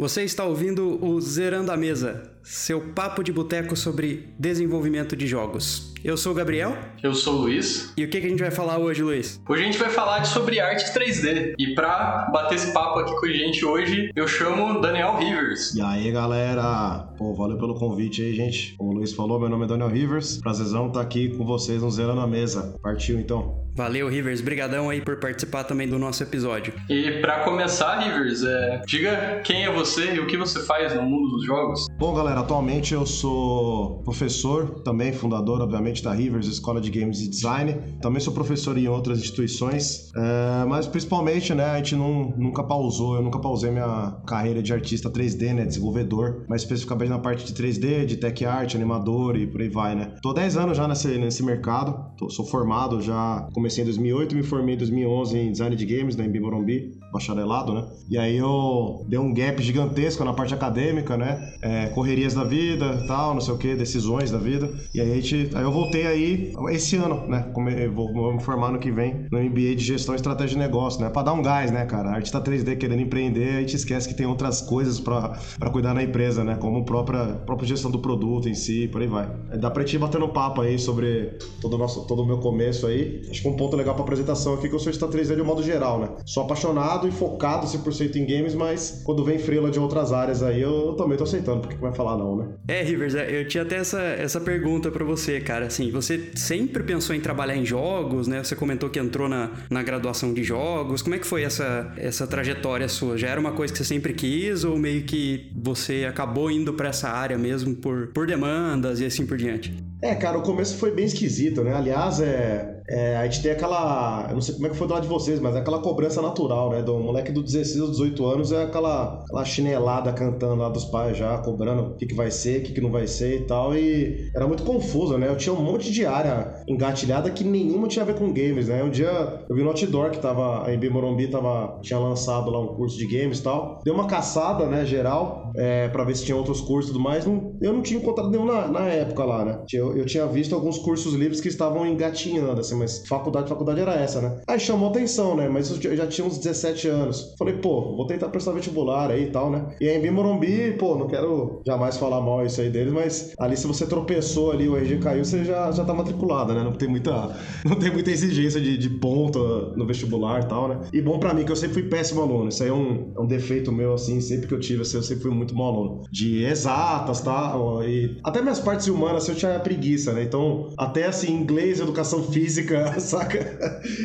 Você está ouvindo o Zerando a Mesa, seu papo de boteco sobre desenvolvimento de jogos. Eu sou o Gabriel. Eu sou o Luiz. E o que, que a gente vai falar hoje, Luiz? Hoje a gente vai falar sobre arte 3D. E pra bater esse papo aqui com a gente hoje, eu chamo Daniel Rivers. E aí, galera? Pô, valeu pelo convite aí, gente. Como o Luiz falou, meu nome é Daniel Rivers. Prazerzão estar aqui com vocês no Zerando a Mesa. Partiu, então. Valeu, Rivers. Brigadão aí por participar também do nosso episódio. E para começar, Rivers, é... diga quem é você e o que você faz no mundo dos jogos. Bom, galera, atualmente eu sou professor, também fundador, obviamente, da Rivers Escola de Games e Design. Também sou professor em outras instituições, é... mas principalmente, né, a gente não, nunca pausou, eu nunca pausei minha carreira de artista 3D, né, desenvolvedor, mas especificamente na parte de 3D, de tech art, animador e por aí vai, né. Tô 10 anos já nesse, nesse mercado, Tô, sou formado já, comecei em 2008, me formei em 2011 em design de games na Embi Morumbi, bacharelado, né? E aí eu dei um gap gigantesco na parte acadêmica, né? É, correrias da vida, tal, não sei o que, decisões da vida. E aí, a gente, aí eu voltei aí esse ano, né? Vou, vou me formar no que vem no MBA de gestão estratégia de negócio, né? Pra dar um gás, né, cara? A artista 3D querendo empreender, a gente esquece que tem outras coisas pra cuidar na empresa, né? Como própria, própria gestão do produto em si, por aí vai. Dá pra gente ir batendo papo aí sobre todo o, nosso, todo o meu começo aí. Acho que um ponto legal pra apresentação aqui que eu sou artista 3D de um modo geral, né? Sou apaixonado e focado 100% em games, mas quando vem frila de outras áreas aí, eu também tô aceitando, porque que vai falar não, né? É, Rivers, é, eu tinha até essa, essa pergunta para você, cara. Assim, você sempre pensou em trabalhar em jogos, né? Você comentou que entrou na, na graduação de jogos. Como é que foi essa, essa trajetória sua? Já era uma coisa que você sempre quis ou meio que você acabou indo para essa área mesmo por, por demandas e assim por diante? É, cara, o começo foi bem esquisito, né? Aliás, é, é, a gente tem aquela. Eu não sei como é que foi do lado de vocês, mas é aquela cobrança natural, né? Do moleque do 16 ou 18 anos é aquela, aquela chinelada cantando lá dos pais já, cobrando o que, que vai ser, o que, que não vai ser e tal. E era muito confuso, né? Eu tinha um monte de área engatilhada que nenhuma tinha a ver com games, né? Um dia eu vi no Outdoor que tava. A MB Morumbi tava, tinha lançado lá um curso de games e tal. Deu uma caçada, né, geral, é, pra ver se tinha outros cursos e tudo mais. Não, eu não tinha encontrado nenhum na, na época lá, né? Eu, eu tinha visto alguns cursos livres que estavam engatinhando, assim mas faculdade, faculdade era essa, né? Aí chamou atenção, né? Mas eu já tinha uns 17 anos. Falei, pô, vou tentar prestar vestibular aí e tal, né? E aí em Morumbi, pô, não quero jamais falar mal isso aí deles, mas ali se você tropeçou ali, o RG caiu, você já, já tá matriculado, né? Não tem muita, não tem muita exigência de, de ponta no vestibular e tal, né? E bom para mim, que eu sempre fui péssimo aluno. Isso aí é um, é um defeito meu, assim, sempre que eu tive, assim, eu sempre fui muito mau aluno. De exatas, tá? E até minhas partes humanas, assim, eu tinha preguiça, né? Então, até assim, inglês, educação física, saca?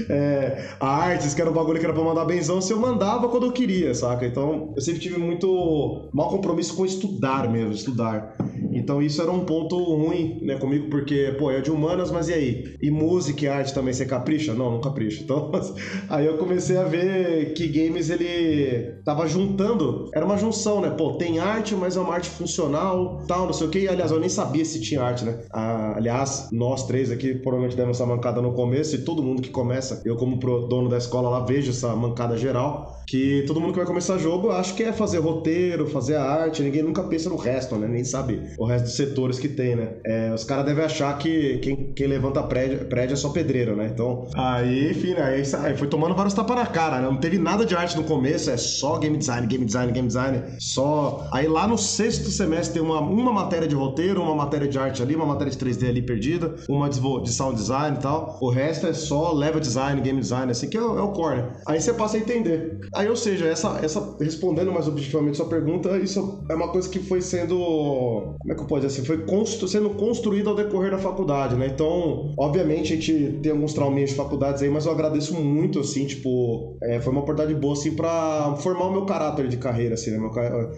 É, artes, que era um bagulho que era pra mandar benzão, se eu mandava quando eu queria, saca? Então eu sempre tive muito mau compromisso com estudar mesmo, estudar. Então isso era um ponto ruim, né, comigo, porque, pô, é de humanas, mas e aí? E música e arte também, você capricha? Não, não capricha. Então, aí eu comecei a ver que games ele tava juntando, era uma junção, né? Pô, tem arte, mas é uma arte funcional, tal, não sei o que. Aliás, eu nem sabia se tinha arte, né? Ah, aliás, nós três aqui provavelmente demos essa mancada no começo, e todo mundo que começa, eu como dono da escola lá vejo essa mancada geral, que todo mundo que vai começar jogo acho que é fazer roteiro, fazer a arte, ninguém nunca pensa no resto, né? Nem sabe o resto dos setores que tem, né? É, os caras devem achar que quem, quem levanta prédio, prédio é só pedreiro, né? Então, aí, enfim, né? aí, aí foi tomando vários tapas na cara, né? Não teve nada de arte no começo, é só game design, game design, game design, só... Aí lá no sexto semestre tem uma, uma matéria de roteiro, uma matéria de arte ali, uma matéria de 3D ali perdida, uma de, de sound design e tal. O resto é só level design, game design, assim, que é, é o core, né? Aí você passa a entender. Aí, ou seja, essa, essa respondendo mais objetivamente sua pergunta, isso é uma coisa que foi sendo... Como é que eu posso dizer assim? Foi constru, sendo construída ao decorrer da faculdade, né? Então, obviamente, a gente tem alguns trauminhas de faculdades aí, mas eu agradeço muito, assim, tipo... É, foi uma oportunidade boa, assim, pra formar o meu caráter de carreira, assim, né? Meu,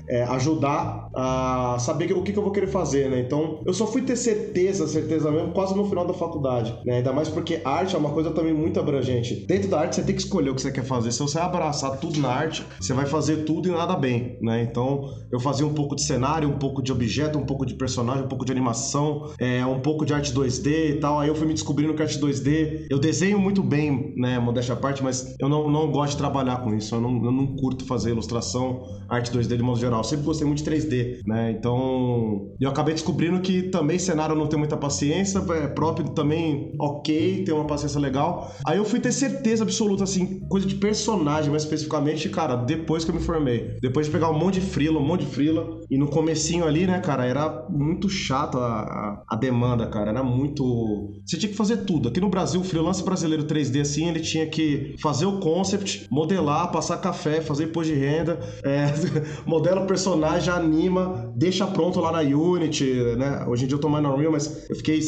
é, ajudar a saber o que, que eu vou querer fazer, né? Então, eu só fui ter certeza, certeza mesmo, quase no final da faculdade, né? Ainda mais porque arte é uma coisa também muito abrangente. Dentro da arte, você tem que escolher o que você quer fazer. Se você abraçar tudo na arte, você vai fazer tudo e nada bem, né? Então, eu fazia um pouco de cenário, um pouco de objeto, um pouco de personagem, um pouco de animação, é, um pouco de arte 2D e tal. Aí eu fui me descobrindo que arte 2D. Eu desenho muito bem, né, modéstia à parte, mas eu não, não gosto de trabalhar com isso. Eu não, eu não curto fazer ilustração, arte 2D de modo geral. Sempre gostei muito de 3D, né? Então, eu acabei descobrindo que também cenário não tem muita paciência, é próprio também ok, tem uma paciência legal. Aí eu fui ter certeza absoluta, assim, coisa de personagem mais especificamente, cara, depois que eu me formei. Depois de pegar um monte de frila, um monte de frila. E no comecinho ali, né, cara, era muito chato a, a, demanda, cara. Era muito. Você tinha que fazer tudo. Aqui no Brasil, o freelance brasileiro 3D, assim, ele tinha que fazer o concept, modelar, passar café, fazer imposto de renda, é, modela o personagem, anima, deixa pronto lá na Unity, né? Hoje em dia eu tô mais no Unreal, mas eu fiquei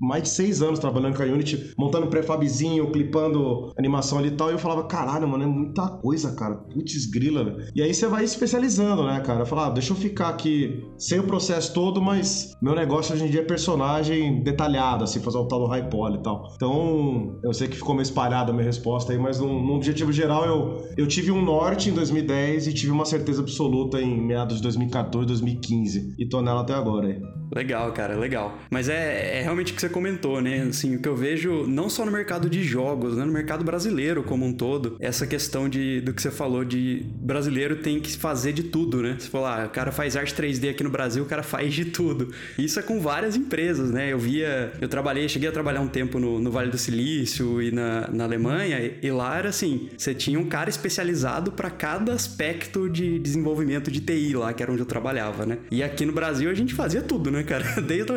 mais de seis anos trabalhando com a Unity, montando prefabzinho, clipando animação ali e tal, e eu falava, caralho, mano, é muita coisa, cara. Putz, grila, velho. E aí você vai especializando, né, cara? Falar, ah, deixa eu ficar aqui sem o processo todo, mas meu negócio hoje em dia é personagem detalhado, assim, fazer o tal do high poly e tal. Então, eu sei que ficou meio espalhada a minha resposta aí, mas num, num objetivo geral, eu, eu tive um norte em 2010 e tive uma certeza absoluta em meados de 2014, 2015. E tô nela até agora aí. Legal, cara, legal. Mas é, é realmente o que você comentou, né? Assim, o que eu vejo, não só no mercado de jogos, né? No mercado brasileiro como um todo, essa questão de, do que você falou de brasileiro tem que fazer de tudo, né? Você falou, ah, o cara faz arte 3D aqui no Brasil, o cara faz de tudo. Isso é com várias empresas, né? Eu via, eu trabalhei, cheguei a trabalhar um tempo no, no Vale do Silício e na, na Alemanha, e, e lá era assim, você tinha um cara especializado para cada aspecto de desenvolvimento de TI lá, que era onde eu trabalhava, né? E aqui no Brasil a gente fazia tudo, né, cara? Desde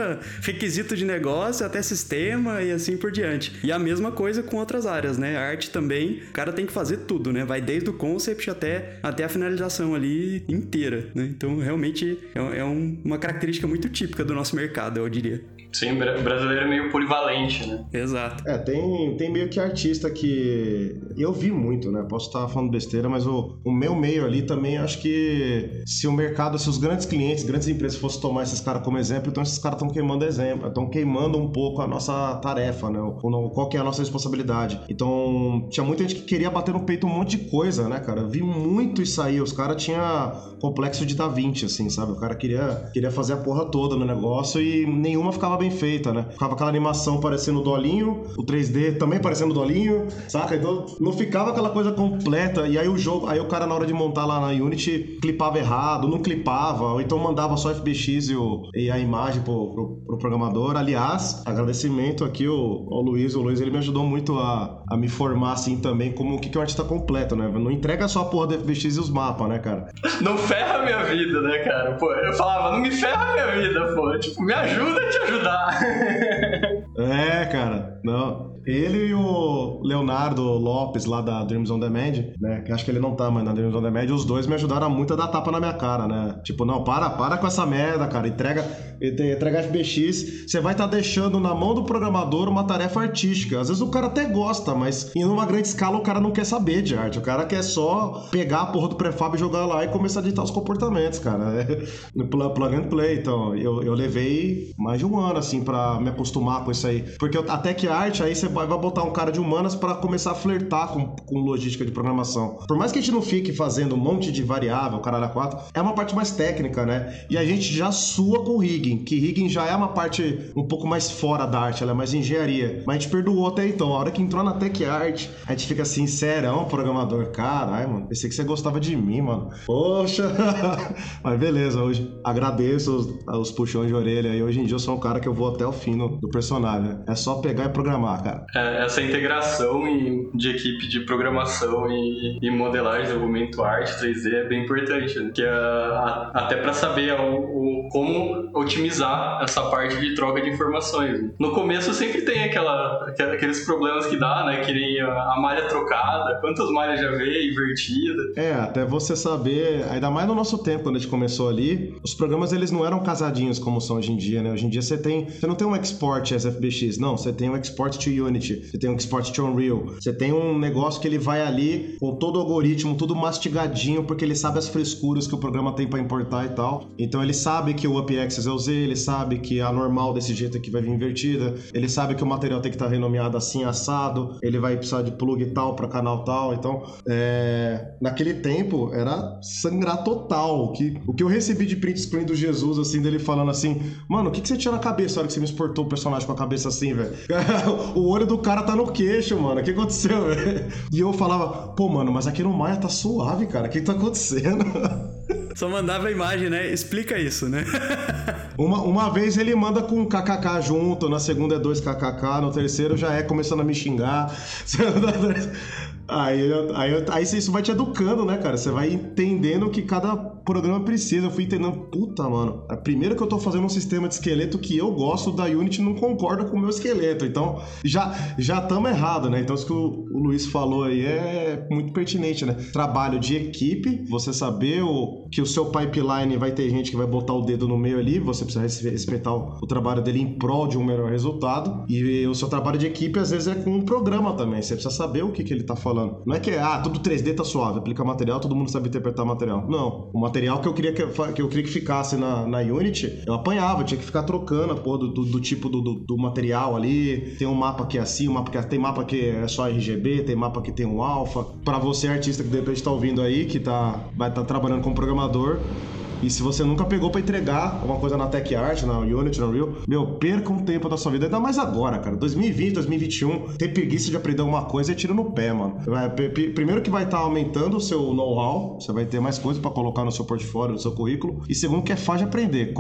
requisito de negócio até sistema e assim por diante. E a mesma coisa com outras áreas, né? Arte também, o cara tem que fazer tudo, né? Vai desde o concept até, até a finalização ali inteira, né? Então, realmente é, é um, uma característica muito típica do nosso mercado, eu diria. Sim, brasileiro é meio polivalente, né? Exato. É, tem, tem meio que artista que. Eu vi muito, né? Posso estar falando besteira, mas o, o meu meio ali também acho que se o mercado, se os grandes clientes, grandes empresas fossem tomar esses caras como exemplo, então esses caras estão queimando exemplo, estão queimando um pouco a nossa tarefa, né? O, qual que é a nossa responsabilidade. Então, tinha muita gente que queria bater no peito um monte de coisa, né, cara? Eu vi muito isso aí. Os caras tinham complexo de Da Vinci, assim, sabe? O cara queria, queria fazer a porra toda no negócio e nenhuma ficava bem feita, né? Ficava aquela animação parecendo o Dolinho, o 3D também parecendo o Dolinho, saca? Então não ficava aquela coisa completa. E aí o jogo, aí o cara na hora de montar lá na Unity clipava errado, não clipava, ou então mandava só FBX e, o, e a imagem pro, pro, pro programador. Aliás, agradecimento aqui ao, ao Luiz. O Luiz ele me ajudou muito a, a me formar assim também como o que, que é um artista completo, né? Não entrega só a porra do FBX e os mapas, né, cara? Não ferra minha vida, né, cara? Pô, eu falava, não me ferra minha vida, pô. Tipo, me ajuda a te ajudar. é, cara. Não. Ele e o Leonardo Lopes, lá da Dreams on Demand, né? Que acho que ele não tá mais na Dreams on Demand, os dois me ajudaram muito a dar tapa na minha cara, né? Tipo, não, para, para com essa merda, cara. Entrega, entrega FBX. Você vai estar tá deixando na mão do programador uma tarefa artística. Às vezes o cara até gosta, mas em uma grande escala o cara não quer saber de arte. O cara quer só pegar a porra do prefab e jogar lá e começar a editar os comportamentos, cara. no plug and play. Então, eu, eu levei mais de um ano, assim, para me acostumar com isso aí. Porque eu, até que arte, aí você vai botar um cara de humanas para começar a flertar com, com logística de programação. Por mais que a gente não fique fazendo um monte de variável, caralho a quatro, é uma parte mais técnica, né? E a gente já sua com rigging, que rigging já é uma parte um pouco mais fora da arte, ela é mais engenharia. Mas a gente perdoou até então. A hora que entrou na Tech Art, a gente fica assim, sério, programador. Caralho, mano, pensei que você gostava de mim, mano. Poxa! Mas beleza, hoje agradeço os, os puxões de orelha e hoje em dia eu sou um cara que eu vou até o fim do, personagem. É só pegar e programar, cara. É, essa integração de equipe de programação e, e modelagem, desenvolvimento, arte 3D é bem importante, né? que é, a, até para saber o, o, como otimizar essa parte de troca de informações. Né? No começo sempre tem aquela, aqueles problemas que dá, né? Que nem a, malha trocada, quantas malhas já veio, invertida. É, até você saber, ainda mais no nosso tempo, quando a gente começou ali, os programas eles não eram casadinhos como são hoje em dia, né? Hoje em dia você tem, você não tem um export SFBX. Não, você tem um export to Unity, você tem um export to Unreal. Você tem um negócio que ele vai ali com todo o algoritmo, tudo mastigadinho, porque ele sabe as frescuras que o programa tem para importar e tal. Então ele sabe que o UpAccess é o Z, ele sabe que a normal desse jeito aqui vai vir invertida, ele sabe que o material tem que estar tá renomeado assim, assado, ele vai precisar de plug tal para canal tal. Então, é... naquele tempo era sangrar total. O que, o que eu recebi de print screen do Jesus, assim, dele falando assim, mano, o que, que você tinha na cabeça na hora que você me exportou o personagem com a cabeça assim, velho? o olho do cara tá no queixo, mano. O que aconteceu, velho? E eu falava, pô, mano, mas aqui no Maia tá suave, cara. O que tá acontecendo? Só mandava a imagem, né? Explica isso, né? uma, uma vez ele manda com kkk junto, na segunda é dois kkk, no terceiro já é começando a me xingar. Aí, aí, aí isso vai te educando, né, cara? Você vai entendendo que cada programa precisa. Eu fui entendendo, puta, mano. É primeiro que eu tô fazendo um sistema de esqueleto que eu gosto da Unity não concorda com o meu esqueleto. Então, já já estamos errado, né? Então, isso que o, o, Luiz falou aí é muito pertinente, né? Trabalho de equipe, você saber o, que o seu pipeline vai ter gente que vai botar o dedo no meio ali, você precisa respeitar o, o trabalho dele em prol de um melhor resultado. E o seu trabalho de equipe, às vezes, é com um programa também. Você precisa saber o que, que ele tá falando falando. Não é que, ah, tudo 3D tá suave, aplica material, todo mundo sabe interpretar material. Não. O material que eu queria que, que eu queria que ficasse na, na Unity, eu apanhava, tinha que ficar trocando a porra do, do, do tipo do, do, do, material ali. Tem um mapa que é assim, um mapa que é, tem mapa que é só RGB, tem mapa que tem um alfa. Para você, artista que de repente tá ouvindo aí, que tá, vai estar tá trabalhando como programador, e se você nunca pegou para entregar uma coisa na Tech Art, na Unity, na Real, meu, perca um tempo da sua vida. Ainda mais agora, cara. 2020, 2021, ter preguiça de aprender alguma coisa é tiro no pé, mano. Primeiro que vai estar tá aumentando o seu know-how, você vai ter mais coisas para colocar no seu portfólio, no seu currículo. E segundo que é fácil de aprender.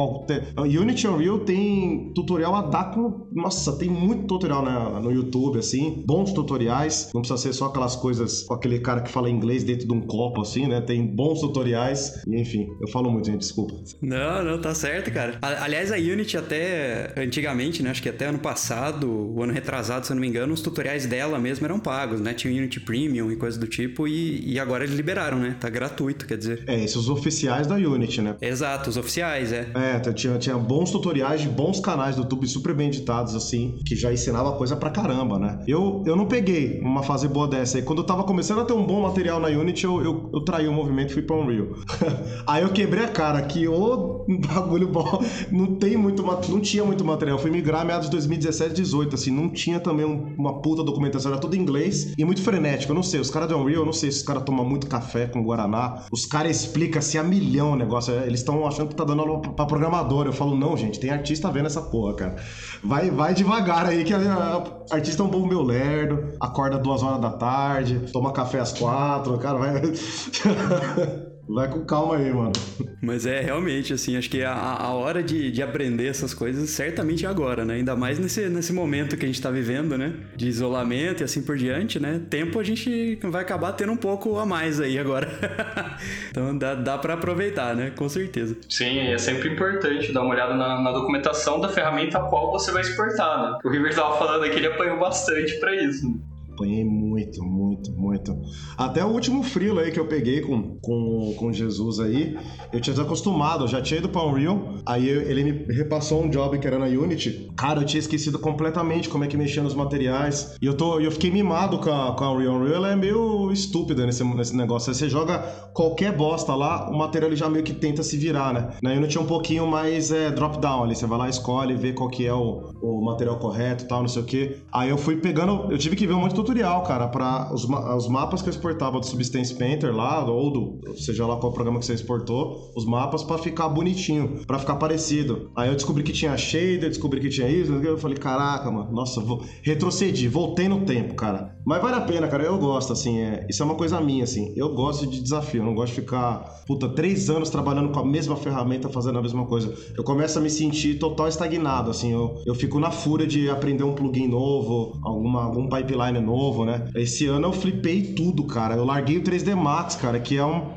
Unity Unreal tem tutorial a dar com... Nossa, tem muito tutorial na, no YouTube, assim. Bons tutoriais. Não precisa ser só aquelas coisas com aquele cara que fala inglês dentro de um copo, assim, né? Tem bons tutoriais. E, enfim, eu falo muito gente, desculpa. Não, não, tá certo, cara. Aliás, a Unity até antigamente, né? Acho que até ano passado, o ano retrasado, se eu não me engano, os tutoriais dela mesmo eram pagos, né? Tinha Unity Premium e coisa do tipo, e, e agora eles liberaram, né? Tá gratuito, quer dizer. É, esses oficiais da Unity, né? Exato, os oficiais, é. É, tinha, tinha bons tutoriais de bons canais do YouTube super bem editados, assim, que já ensinava coisa pra caramba, né? Eu, eu não peguei uma fase boa dessa aí. Quando eu tava começando a ter um bom material na Unity, eu, eu, eu traí o movimento e fui pra Unreal. aí eu quebrei a cara, que o bagulho bom. Não tem muito, não tinha muito material. Eu fui migrar meados de 2017, 18, assim, não tinha também uma puta documentação, era tudo em inglês e muito frenético. Eu não sei, os caras do Unreal, eu não sei se os caras tomam muito café com Guaraná. Os caras explicam assim a milhão o negócio. Eles estão achando que tá dando aula pra programador. Eu falo, não, gente, tem artista vendo essa porra, cara. Vai, vai devagar aí, que a, a, artista é um bom meu lerdo, acorda duas horas da tarde, toma café às quatro, cara, vai. Vai com calma aí, mano. Mas é realmente, assim, acho que a, a hora de, de aprender essas coisas certamente é agora, né? Ainda mais nesse, nesse momento que a gente tá vivendo, né? De isolamento e assim por diante, né? Tempo a gente vai acabar tendo um pouco a mais aí agora. então dá, dá para aproveitar, né? Com certeza. Sim, é sempre importante dar uma olhada na, na documentação da ferramenta a qual você vai exportar, né? O River tava falando aqui, ele apanhou bastante para isso. Apanhei muito, muito, muito. Até o último frilo aí que eu peguei com, com, com Jesus aí, eu tinha desacostumado, eu já tinha ido pra Unreal, aí ele me repassou um job que era na Unity. Cara, eu tinha esquecido completamente como é que mexia nos materiais. E eu, tô, eu fiquei mimado com a, com a Unreal. Unreal ela é meio estúpida nesse, nesse negócio. Aí você joga qualquer bosta lá, o material já meio que tenta se virar, né? Na Unity é um pouquinho mais é, drop-down ali. Você vai lá, escolhe, vê qual que é o, o material correto e tal, não sei o que. Aí eu fui pegando, eu tive que ver um monte de tutorial, cara, para os, os mapas que eu exportava do Substance Painter lá, ou do, seja lá qual programa que você exportou, os mapas para ficar bonitinho, para ficar parecido. Aí eu descobri que tinha shader, descobri que tinha isso, eu falei, caraca, mano, nossa, vou... retrocedi, voltei no tempo, cara. Mas vale a pena, cara, eu gosto, assim, é... isso é uma coisa minha, assim, eu gosto de desafio, eu não gosto de ficar, puta, três anos trabalhando com a mesma ferramenta, fazendo a mesma coisa. Eu começo a me sentir total estagnado, assim, eu, eu fico na fúria de aprender um plugin novo, alguma, algum pipeline novo, né? Esse ano eu flipei tudo, cara. Eu larguei o 3D Max, cara, que é um,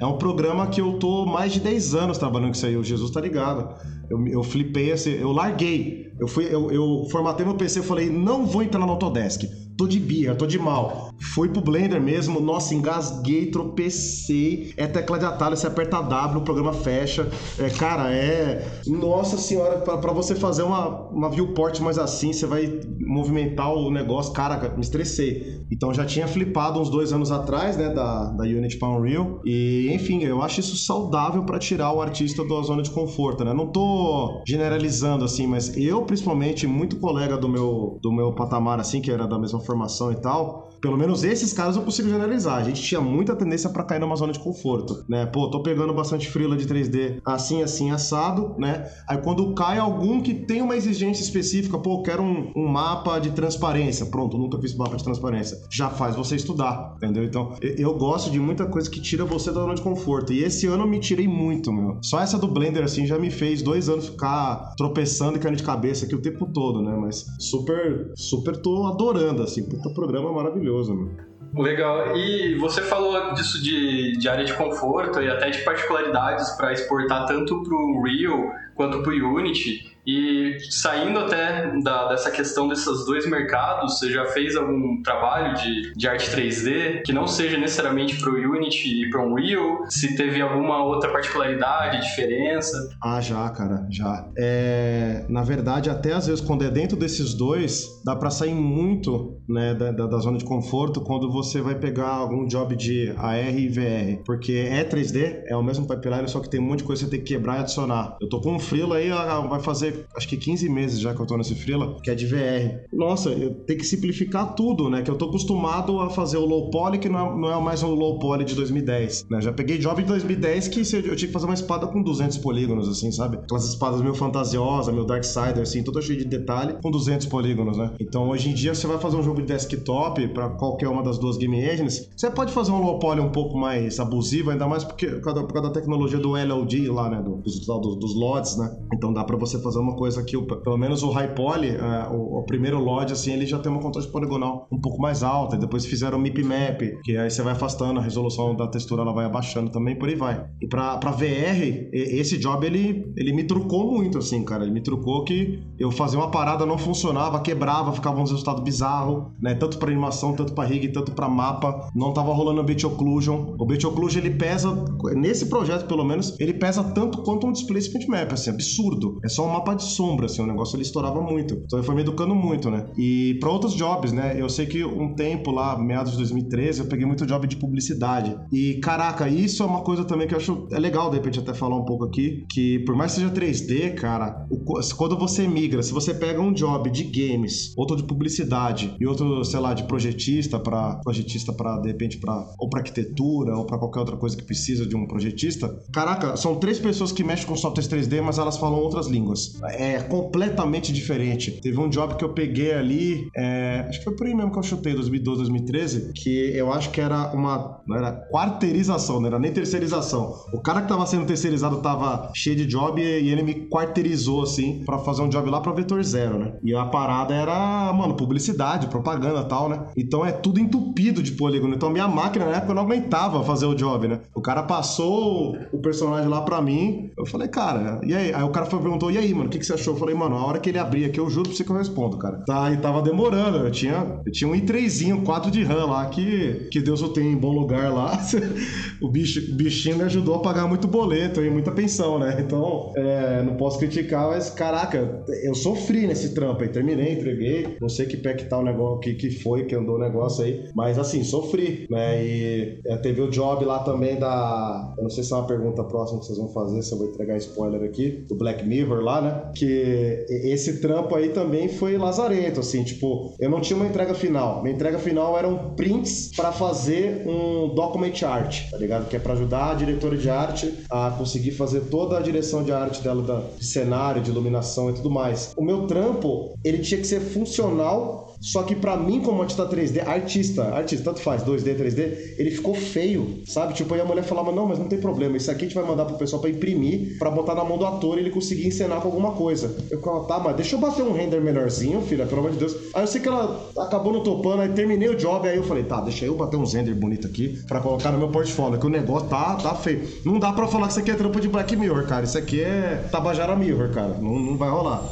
é um programa que eu tô mais de 10 anos trabalhando com isso aí. O Jesus tá ligado. Eu, eu flipei assim, eu larguei. Eu, fui, eu, eu formatei meu PC e falei, não vou entrar no Autodesk. Tô de birra, tô de mal. Fui pro Blender mesmo, nossa, engasguei, tropecei. É tecla de atalho, você aperta W, o programa fecha. É, cara, é. Nossa senhora, para você fazer uma, uma viewport mais assim, você vai movimentar o negócio. Cara, me estressei. Então já tinha flipado uns dois anos atrás, né, da, da Unity para Unreal. E, enfim, eu acho isso saudável para tirar o artista da zona de conforto, né? Não tô generalizando assim, mas eu, principalmente, muito colega do meu, do meu patamar, assim, que era da mesma formação e tal, pelo menos esses casos eu consigo generalizar. A gente tinha muita tendência para cair numa zona de conforto, né? Pô, tô pegando bastante freela de 3D assim, assim, assado, né? Aí quando cai algum que tem uma exigência específica, pô, quero um, um mapa de transparência. Pronto, nunca fiz mapa de transparência. Já faz você estudar, entendeu? Então, eu gosto de muita coisa que tira você da zona de conforto. E esse ano eu me tirei muito, meu. Só essa do Blender, assim, já me fez dois anos ficar tropeçando e caindo de cabeça aqui o tempo todo, né? Mas super, super tô adorando, assim. Puta programa maravilhoso, meu. Legal. E você falou disso de, de área de conforto e até de particularidades para exportar tanto para o Real quanto para o Unity. E saindo até da, dessa questão desses dois mercados, você já fez algum trabalho de, de arte 3D que não seja necessariamente para o Unity e para o Unreal? Se teve alguma outra particularidade, diferença? Ah, já, cara, já. É, na verdade, até às vezes quando é dentro desses dois, dá para sair muito né, da, da, zona de conforto quando você vai pegar algum job de AR e VR. Porque é 3D, é o mesmo pipeline, só que tem um monte de coisa que você tem que quebrar e adicionar. Eu tô com um freela aí, ah, vai fazer acho que 15 meses já que eu tô nesse freela, que é de VR. Nossa, eu tenho que simplificar tudo, né? Que eu tô acostumado a fazer o low poly, que não é, não é mais o low poly de 2010, né? Já peguei job de 2010 que eu tinha que fazer uma espada com 200 polígonos, assim, sabe? Aquelas espadas meio fantasiosas, meio Darksider, assim, toda cheia de detalhe, com 200 polígonos, né? Então, hoje em dia, você vai fazer um jogo de desktop para qualquer uma das duas game engines, você pode fazer um low poly um pouco mais abusivo, ainda mais porque, por causa, da tecnologia do LLD lá, né? Dos, dos, dos LODs, né? Então, dá para você fazer uma coisa que, pelo menos o High Poly, uh, o, o, primeiro LOD, assim, ele já tem uma contraste poligonal um pouco mais alta. E depois fizeram o MIP Map, que aí você vai afastando, a resolução da textura ela vai abaixando também, por aí vai. E pra, pra VR, esse job, ele, ele me trucou muito, assim, cara. Ele me trucou que eu fazia uma parada, não funcionava, quebrava, ficava uns resultados bizarros, né? Tanto pra animação, tanto pra rig, tanto pra mapa. Não tava rolando o Bit Occlusion. O Bit Occlusion, ele pesa, nesse projeto pelo menos, ele pesa tanto quanto um Displacement Map, assim, absurdo. É só um mapa de sombra, assim, o negócio ele estourava muito. Então ele foi me educando muito, né? E para outros jobs, né? Eu sei que um tempo lá, meados de 2013, eu peguei muito job de publicidade. E caraca, isso é uma coisa também que eu acho é legal, de repente, até falar um pouco aqui, que por mais que seja 3D, cara, o, quando você migra, se você pega um job de games, outro de publicidade e outro, sei lá, de projetista para projetista para de repente para ou para arquitetura ou para qualquer outra coisa que precisa de um projetista, caraca, são três pessoas que mexem com softwares 3D, mas elas falam outras línguas. É completamente diferente. Teve um job que eu peguei ali, é, acho que foi por aí mesmo que eu chutei, 2012, 2013, que eu acho que era uma. Não era quarteirização, não era nem terceirização. O cara que tava sendo terceirizado tava cheio de job e ele me quarteirizou assim para fazer um job lá pra Vetor Zero, né? E a parada era, mano, publicidade, propaganda tal, né? Então é tudo entupido de polígono. Então minha máquina na época não aguentava fazer o job, né? O cara passou o personagem lá pra mim, eu falei, cara, e aí? Aí o cara foi, perguntou, e aí, mano, o que, que você achou? Eu falei, mano, a hora que ele abrir aqui, eu juro pra você que eu respondo, cara. Tá, e tava demorando. Eu tinha, eu tinha um i3zinho, 4 de RAM lá, que, que Deus o tem em bom lugar lá. o, bicho, bichinho me ajudou a pagar muito boleto e muita pensão, né? Então, é, não posso criticar, mas caraca, eu sofri nesse trampo aí. Terminei, entreguei. Não sei que pé que tá o negócio, que, que foi que andou o negócio aí. Mas assim, sofri, né? E é, teve o job lá também da. Eu não sei se é uma pergunta próxima que vocês vão fazer, se eu vou entregar spoiler aqui, do Black Mirror lá, né? Que esse trampo aí também foi lazarento, assim, tipo, eu não tinha uma entrega final. Minha entrega final eram prints para fazer um document art, tá ligado? Que é para ajudar a diretora de arte a conseguir fazer toda a direção de arte dela, da, de cenário, de iluminação e tudo mais. O meu trampo, ele tinha que ser funcional só que para mim, como artista 3D, artista, artista, tanto faz, 2D, 3D, ele ficou feio, sabe? Tipo, aí a mulher falava, não, mas não tem problema, isso aqui a gente vai mandar pro pessoal para imprimir, para botar na mão do ator e ele conseguir encenar com alguma coisa. Eu falava, tá, mas deixa eu bater um render menorzinho, filha, pelo amor de Deus. Aí eu sei que ela acabou no topando, aí terminei o job, aí eu falei, tá, deixa eu bater uns render bonito aqui para colocar no meu portfólio, que o negócio tá, tá feio. Não dá para falar que isso aqui é trampo de Black Mirror, cara, isso aqui é Tabajara Mirror, cara, não, não vai rolar.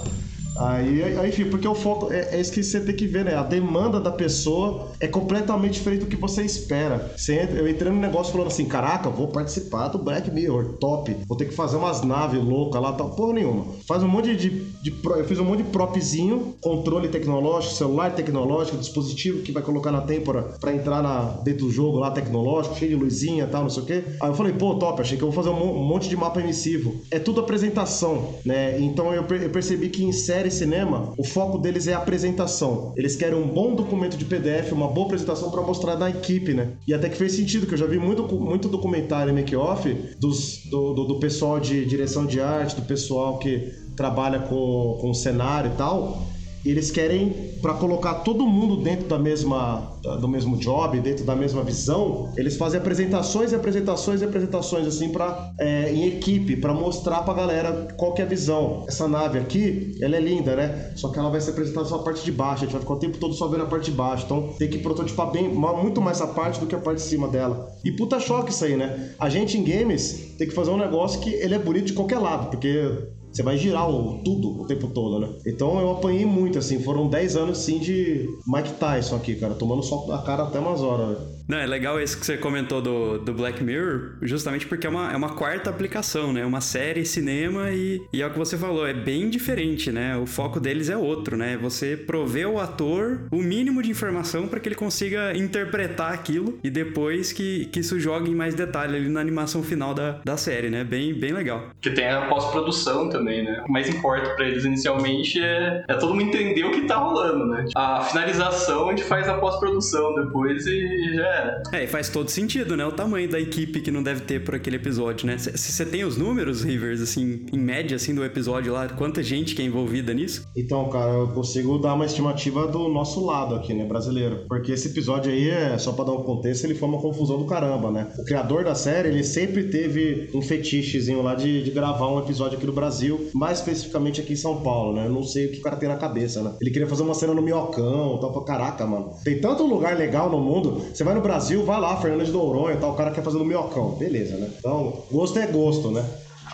Aí, enfim, porque o foco é, é, isso que você tem que ver, né? A demanda da pessoa é completamente diferente do que você espera. Você entra, eu entrei no negócio falando assim: caraca, vou participar do Black Mirror, top. Vou ter que fazer umas naves loucas lá, tal. Porra nenhuma. Faz um monte de, de, de. Eu fiz um monte de propzinho, controle tecnológico, celular tecnológico, dispositivo que vai colocar na têmpora pra entrar na, dentro do jogo lá tecnológico, cheio de luzinha e tal, não sei o quê. Aí eu falei, pô, top, achei que eu vou fazer um, monte de mapa emissivo. É tudo apresentação, né? Então eu, eu percebi que em série cinema, o foco deles é a apresentação. Eles querem um bom documento de PDF, uma boa apresentação para mostrar da equipe, né? E até que fez sentido, que eu já vi muito, muito documentário make-off do, do, do pessoal de direção de arte, do pessoal que trabalha com, com cenário e tal eles querem para colocar todo mundo dentro da mesma do mesmo job, dentro da mesma visão, eles fazem apresentações e apresentações e apresentações assim para é, em equipe para mostrar para galera qual que é a visão. Essa nave aqui, ela é linda, né? Só que ela vai ser apresentada só a parte de baixo, a gente vai ficar o tempo todo só vendo a parte de baixo. Então tem que prototipar bem, muito mais a parte do que a parte de cima dela. E puta choque isso aí, né? A gente em games tem que fazer um negócio que ele é bonito de qualquer lado, porque você vai girar o, tudo o tempo todo, né? Então eu apanhei muito, assim. Foram 10 anos, sim, de Mike Tyson aqui, cara. Tomando sol a cara até umas horas, velho. Não, é legal esse que você comentou do, do Black Mirror, justamente porque é uma, é uma quarta aplicação, né? Uma série, cinema e, e é o que você falou, é bem diferente, né? O foco deles é outro, né? Você prover ao ator o mínimo de informação para que ele consiga interpretar aquilo e depois que, que isso jogue em mais detalhe ali na animação final da, da série, né? Bem, bem legal. Que tem a pós-produção também, né? O mais importa para eles inicialmente é, é todo mundo entender o que tá rolando, né? A finalização a gente faz a pós-produção depois e já é, e faz todo sentido, né? O tamanho da equipe que não deve ter por aquele episódio, né? Você tem os números, Rivers, assim, em média, assim, do episódio lá? Quanta gente que é envolvida nisso? Então, cara, eu consigo dar uma estimativa do nosso lado aqui, né, brasileiro. Porque esse episódio aí, é só pra dar um contexto, ele foi uma confusão do caramba, né? O criador da série, ele sempre teve um fetichezinho lá de, de gravar um episódio aqui no Brasil, mais especificamente aqui em São Paulo, né? Eu não sei o que o cara tem na cabeça, né? Ele queria fazer uma cena no Miocão, tal, pra caraca, mano. Tem tanto lugar legal no mundo, você vai no Brasil, vai lá, Fernando de Douronha tal, o cara quer fazer no Minhocão. Beleza, né? Então, gosto é gosto, né?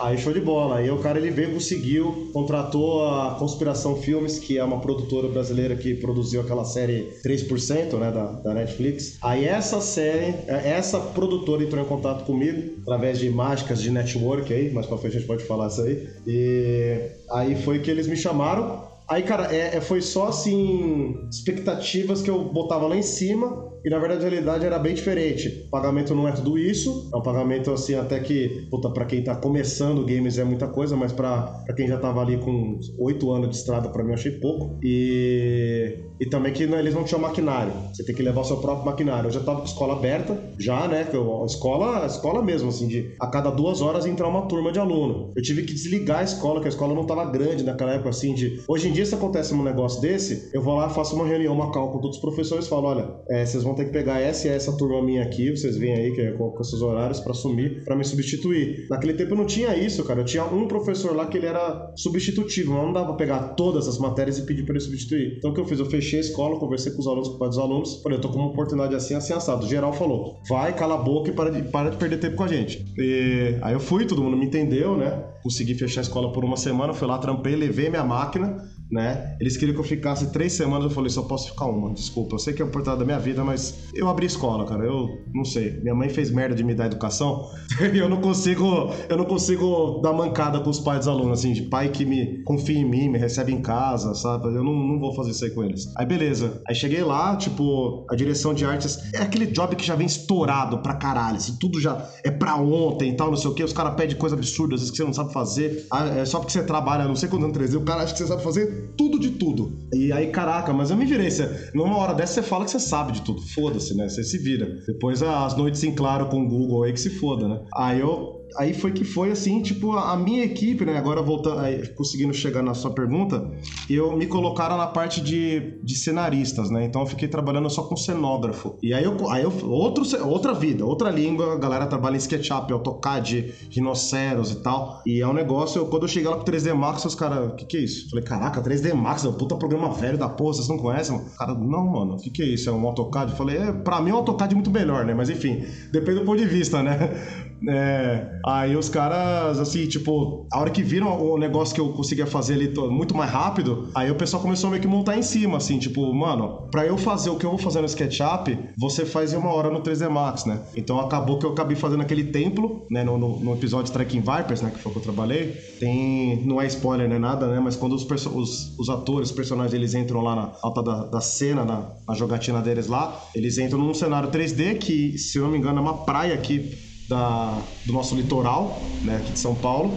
Aí show de bola. Aí o cara ele veio, conseguiu, contratou a Conspiração Filmes, que é uma produtora brasileira que produziu aquela série 3%, né, da, da Netflix. Aí essa série, é, essa produtora entrou em contato comigo através de mágicas de network aí, mais pra frente a gente pode falar isso aí. E aí foi que eles me chamaram. Aí, cara, é, é foi só assim expectativas que eu botava lá em cima e na verdade a realidade era bem diferente. O pagamento não é tudo isso, é um pagamento assim até que, puta, pra quem tá começando games é muita coisa, mas pra, pra quem já tava ali com oito anos de estrada, pra mim eu achei pouco. E, e também que não, eles não tinham maquinário, você tem que levar o seu próprio maquinário. Eu já tava com escola aberta, já, né, eu, a escola, escola mesmo, assim, de a cada duas horas entrar uma turma de aluno. Eu tive que desligar a escola, que a escola não tava grande naquela época, assim, de... Hoje em dia, se acontece um negócio desse, eu vou lá, faço uma reunião, uma call com todos os professores e falo, olha, é, vocês vão vão ter que pegar essa e essa turma minha aqui, vocês veem aí que é com, com esses horários para assumir, para me substituir. Naquele tempo eu não tinha isso, cara. Eu tinha um professor lá que ele era substitutivo, mas não dava pra pegar todas as matérias e pedir para ele substituir. Então o que eu fiz? Eu fechei a escola, conversei com os alunos, com os pais dos alunos, falei, eu tô com uma oportunidade assim, assim, assado. O geral falou, vai, cala a boca e para de, para de perder tempo com a gente. E aí eu fui, todo mundo me entendeu, né? Consegui fechar a escola por uma semana, fui lá, trampei, levei minha máquina, né? Eles queriam que eu ficasse três semanas, eu falei, só posso ficar uma, desculpa. Eu sei que é a oportunidade da minha vida, mas eu abri escola, cara. Eu não sei. Minha mãe fez merda de me dar educação e eu não consigo, eu não consigo dar mancada com os pais dos alunos, assim, de pai que me confia em mim, me recebe em casa, sabe? Eu não, não vou fazer isso aí com eles. Aí beleza. Aí cheguei lá, tipo, a direção de artes é aquele job que já vem estourado pra caralho, assim, tudo já é pra ontem e tal, não sei o que. Os caras pedem coisa absurda, às vezes que você não sabe fazer. Ah, é só porque você trabalha, não sei quando ano 3 o cara acha que você sabe fazer tudo de tudo. E aí, caraca, mas eu me virei. Você, numa hora dessa você fala que você sabe de tudo. Foda-se, né? Você se vira. Depois as noites em claro com o Google aí que se foda, né? Aí eu aí foi que foi assim, tipo, a minha equipe, né? Agora voltando, aí, conseguindo chegar na sua pergunta, eu me colocaram na parte de, de cenaristas, né? Então eu fiquei trabalhando só com cenógrafo. E aí eu, aí eu outro, outra vida, outra língua, a galera trabalha em SketchUp, AutoCAD, Rhinoceros e tal. E é um negócio, eu, quando eu cheguei lá pro 3D Max, os caras, o que que é isso? Falei, caraca, 3D Max, é um puta programa velho da porra, vocês não conhecem? Cara, não, mano, o que que é isso? É um AutoCAD? falei, é, pra mim o AutoCAD é muito melhor, né? Mas enfim, depende do ponto de vista, né? É... Aí os caras, assim, tipo, a hora que viram o negócio que eu conseguia fazer ali muito mais rápido, aí o pessoal começou a meio que montar em cima, assim, tipo, mano, pra eu fazer o que eu vou fazer no SketchUp, você faz em uma hora no 3D Max, né? Então acabou que eu acabei fazendo aquele templo, né, no, no, no episódio Tracking Vipers, né, que foi que eu trabalhei, tem, não é spoiler, não é nada, né, mas quando os, os, os atores, os personagens, eles entram lá na alta da, da cena, na, na jogatina deles lá, eles entram num cenário 3D que, se eu não me engano, é uma praia aqui da, do nosso litoral, né, aqui de São Paulo,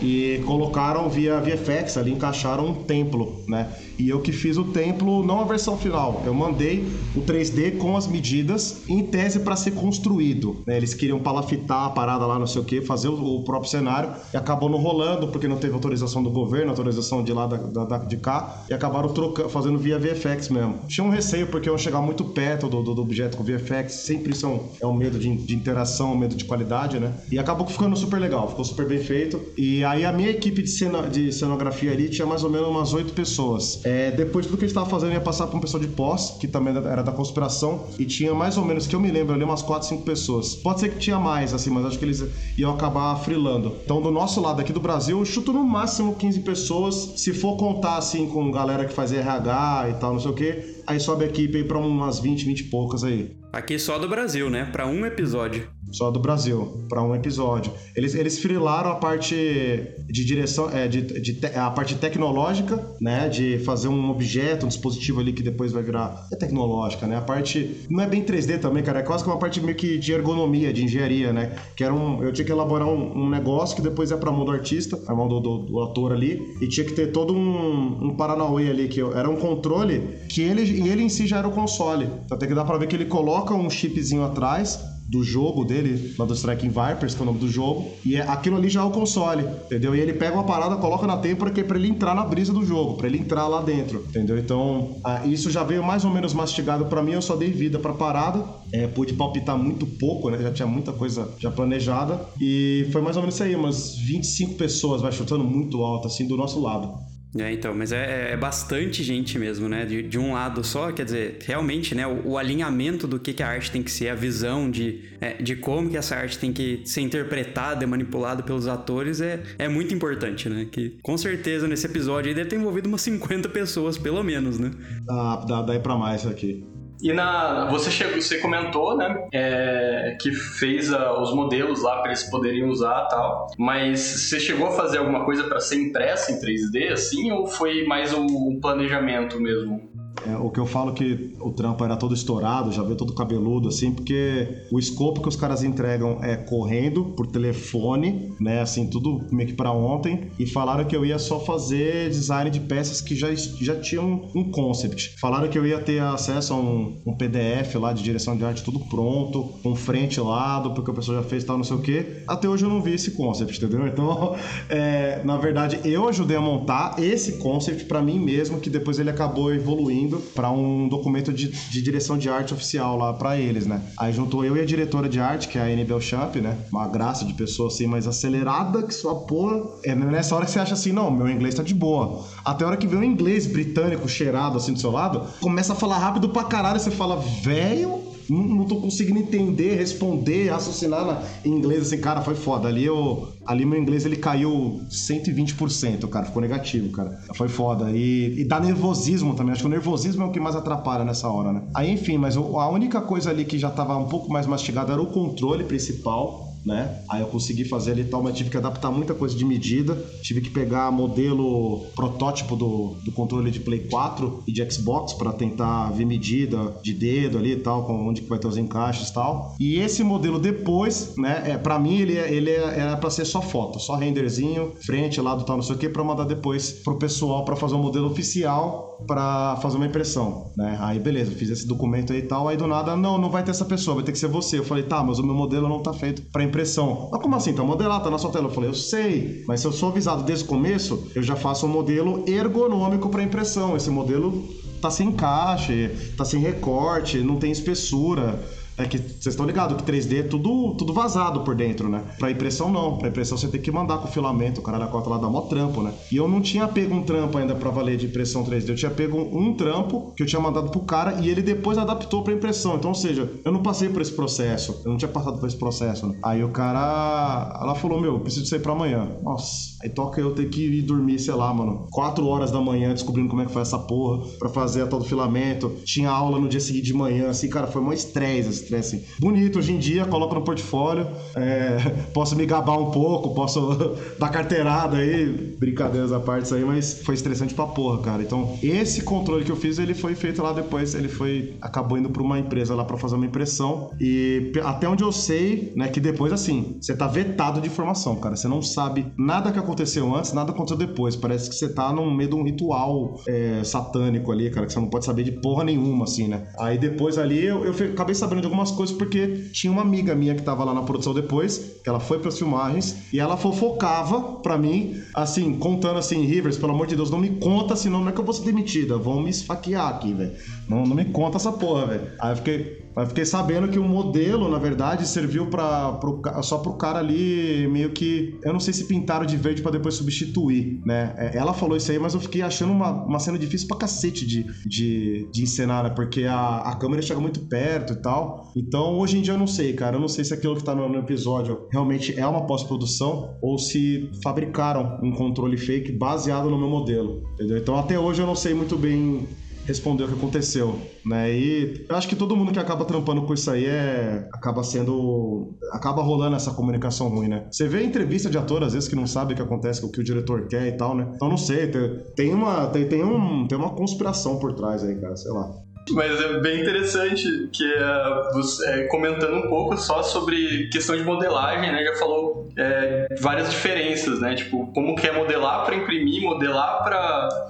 e colocaram via VFX ali, encaixaram um templo, né? E eu que fiz o templo, não a versão final. Eu mandei o 3D com as medidas, em tese para ser construído. Né? Eles queriam palafitar a parada lá, não sei o que, fazer o, próprio cenário, e acabou não rolando, porque não teve autorização do governo, autorização de lá da, da de cá, e acabaram trocando, fazendo via VFX mesmo. Tinha um receio, porque iam chegar muito perto do, do, do objeto com VFX, sempre são, é um medo de, de interação, um medo de qualidade, né? E acabou ficando super legal, ficou super bem feito. E aí a minha equipe de, cena, de cenografia ali tinha mais ou menos umas oito pessoas. É, depois tudo que a gente estava fazendo ia passar para um pessoal de pós, que também era da conspiração, e tinha mais ou menos, que eu me lembro ali, umas 4, 5 pessoas. Pode ser que tinha mais, assim, mas acho que eles iam acabar frilando. Então, do nosso lado aqui do Brasil, eu chuto no máximo 15 pessoas. Se for contar, assim, com galera que faz RH e tal, não sei o quê, aí sobe a equipe aí pra umas 20, 20 e poucas aí. Aqui só do Brasil, né? Para um episódio. Só do Brasil, para um episódio. Eles, eles frilaram a parte de direção, é, de, de te, a parte tecnológica, né? De fazer um objeto, um dispositivo ali que depois vai virar. É tecnológica, né? A parte. Não é bem 3D também, cara. É quase que uma parte meio que de ergonomia, de engenharia, né? Que era um. Eu tinha que elaborar um, um negócio que depois ia pra mão do artista, a mão do, do, do, ator ali. E tinha que ter todo um, um Paranauê ali, que era um controle que ele, ele em si já era o console. Então tem que dar pra ver que ele coloca um chipzinho atrás do jogo dele, lá do Striking Vipers, que é o nome do jogo, e é, aquilo ali já é o console, entendeu? E ele pega uma parada, coloca na têmpora que é pra ele entrar na brisa do jogo, para ele entrar lá dentro, entendeu? Então, ah, isso já veio mais ou menos mastigado para mim, eu só dei vida pra parada, é, pude palpitar muito pouco, né? Já tinha muita coisa já planejada, e foi mais ou menos isso aí, umas 25 pessoas, vai chutando muito alto, assim, do nosso lado. É, então, mas é, é, bastante gente mesmo, né? De, de, um lado só, quer dizer, realmente, né? O, o, alinhamento do que, que a arte tem que ser, a visão de, é, de como que essa arte tem que ser interpretada e manipulada pelos atores é, é muito importante, né? Que com certeza nesse episódio aí deve ter envolvido umas 50 pessoas, pelo menos, né? Dá, dá, dá pra mais aqui. E na, você chegou, você comentou, né, é, que fez a, os modelos lá para eles poderem usar tal. Mas você chegou a fazer alguma coisa para ser impressa em 3D, assim, ou foi mais um planejamento mesmo? É, o que eu falo que o trampo era todo estourado, já veio todo cabeludo, assim, porque o escopo que os caras entregam é correndo por telefone, né? Assim, tudo meio que pra ontem. E falaram que eu ia só fazer design de peças que já, já tinham um concept. Falaram que eu ia ter acesso a um, um PDF lá de direção de arte, tudo pronto, com frente e lado, porque a pessoa já fez tal, não sei o quê. Até hoje eu não vi esse concept, entendeu? Então, é, na verdade, eu ajudei a montar esse concept para mim mesmo, que depois ele acabou evoluindo para um documento de, de, direção de arte oficial lá para eles, né? Aí juntou eu e a diretora de arte, que é a Anne Belchamp, né? Uma graça de pessoa assim, mais acelerada que sua porra. É nessa hora que você acha assim, não, meu inglês tá de boa. Até a hora que vem um inglês britânico cheirado assim do seu lado, começa a falar rápido pra caralho, e você fala, velho, não, tô conseguindo entender, responder, raciocinar na, em inglês assim, cara, foi foda. Ali eu, ali meu inglês ele caiu 120%, cara, ficou negativo, cara. Foi foda. E, e dá nervosismo também. Acho que o nervosismo é o que mais atrapalha nessa hora, né? Aí, enfim, mas a única coisa ali que já tava um pouco mais mastigada era o controle principal né? Aí eu consegui fazer ali tal, mas tive que adaptar muita coisa de medida. Tive que pegar modelo protótipo do, do controle de Play 4 e de Xbox para tentar ver medida de dedo ali e tal, com onde que vai ter os encaixes e tal. E esse modelo depois, né? É, para mim ele, ele era para ser só foto, só renderzinho, frente, lado tal, não sei o que, para mandar depois pro pessoal para fazer um modelo oficial para fazer uma impressão, né? Aí beleza, fiz esse documento aí e tal. Aí do nada, não, não vai ter essa pessoa, vai ter que ser você. Eu falei, tá, mas o meu modelo não tá feito impressão. Mas como assim? Tá modelado, tá na sua tela. Eu falei, eu sei, mas se eu sou avisado desde o começo, eu já faço um modelo ergonômico para impressão. Esse modelo tá sem encaixe, tá sem recorte, não tem espessura. É que vocês estão ligados que 3D é tudo, tudo vazado por dentro, né? Pra impressão não. Pra impressão você tem que mandar com filamento, o cara da cota lá dá mó trampo, né? E eu não tinha pego um trampo ainda pra valer de impressão 3D. Eu tinha pego um trampo que eu tinha mandado pro cara e ele depois adaptou pra impressão. Então, ou seja, eu não passei por esse processo. Eu não tinha passado por esse processo, né? Aí o cara. Ela falou: Meu, preciso sair pra amanhã. Nossa. Aí toca eu ter que ir dormir, sei lá, mano, 4 horas da manhã descobrindo como é que faz essa porra pra fazer a tal do filamento. Tinha aula no dia seguinte de manhã, assim, cara, foi mó estresse, estresse. Assim. Bonito, hoje em dia, coloco no portfólio, é, posso me gabar um pouco, posso dar carteirada aí, brincadeiras à parte aí, mas foi estressante pra porra, cara. Então, esse controle que eu fiz, ele foi feito lá depois, ele foi, acabou indo pra uma empresa lá pra fazer uma impressão. E até onde eu sei, né, que depois, assim, você tá vetado de informação, cara. Você não sabe nada que aconteceu antes, nada aconteceu depois. Parece que você tá no meio de um ritual é, satânico ali, cara, que você não pode saber de porra nenhuma, assim, né? Aí depois ali eu, eu acabei sabendo de algumas coisas porque tinha uma amiga minha que tava lá na produção depois, que ela foi pras filmagens, e ela fofocava pra mim, assim, contando assim, Rivers, pelo amor de Deus, não me conta, senão não é que eu vou ser demitida, vão me esfaquear aqui, velho. Não, não me conta essa porra, velho. Aí eu fiquei, mas fiquei sabendo que o modelo, na verdade, serviu para só pro cara ali meio que. Eu não sei se pintaram de verde para depois substituir, né? É, ela falou isso aí, mas eu fiquei achando uma, uma cena difícil pra cacete de, de, de encenar, né? Porque a, a câmera chega muito perto e tal. Então, hoje em dia eu não sei, cara. Eu não sei se aquilo que tá no, no episódio realmente é uma pós-produção ou se fabricaram um controle fake baseado no meu modelo, entendeu? Então, até hoje eu não sei muito bem responder o que aconteceu, né? E eu acho que todo mundo que acaba trampando com isso aí é acaba sendo acaba rolando essa comunicação ruim, né? Você vê entrevista de ator às vezes que não sabe o que acontece, o que o diretor quer e tal, né? Então não sei, tem, uma tem, tem um tem uma conspiração por trás aí, cara, sei lá. Mas é bem interessante que é, você, é, comentando um pouco só sobre questão de modelagem, né? Já falou é, várias diferenças, né? Tipo, como que é modelar para imprimir, modelar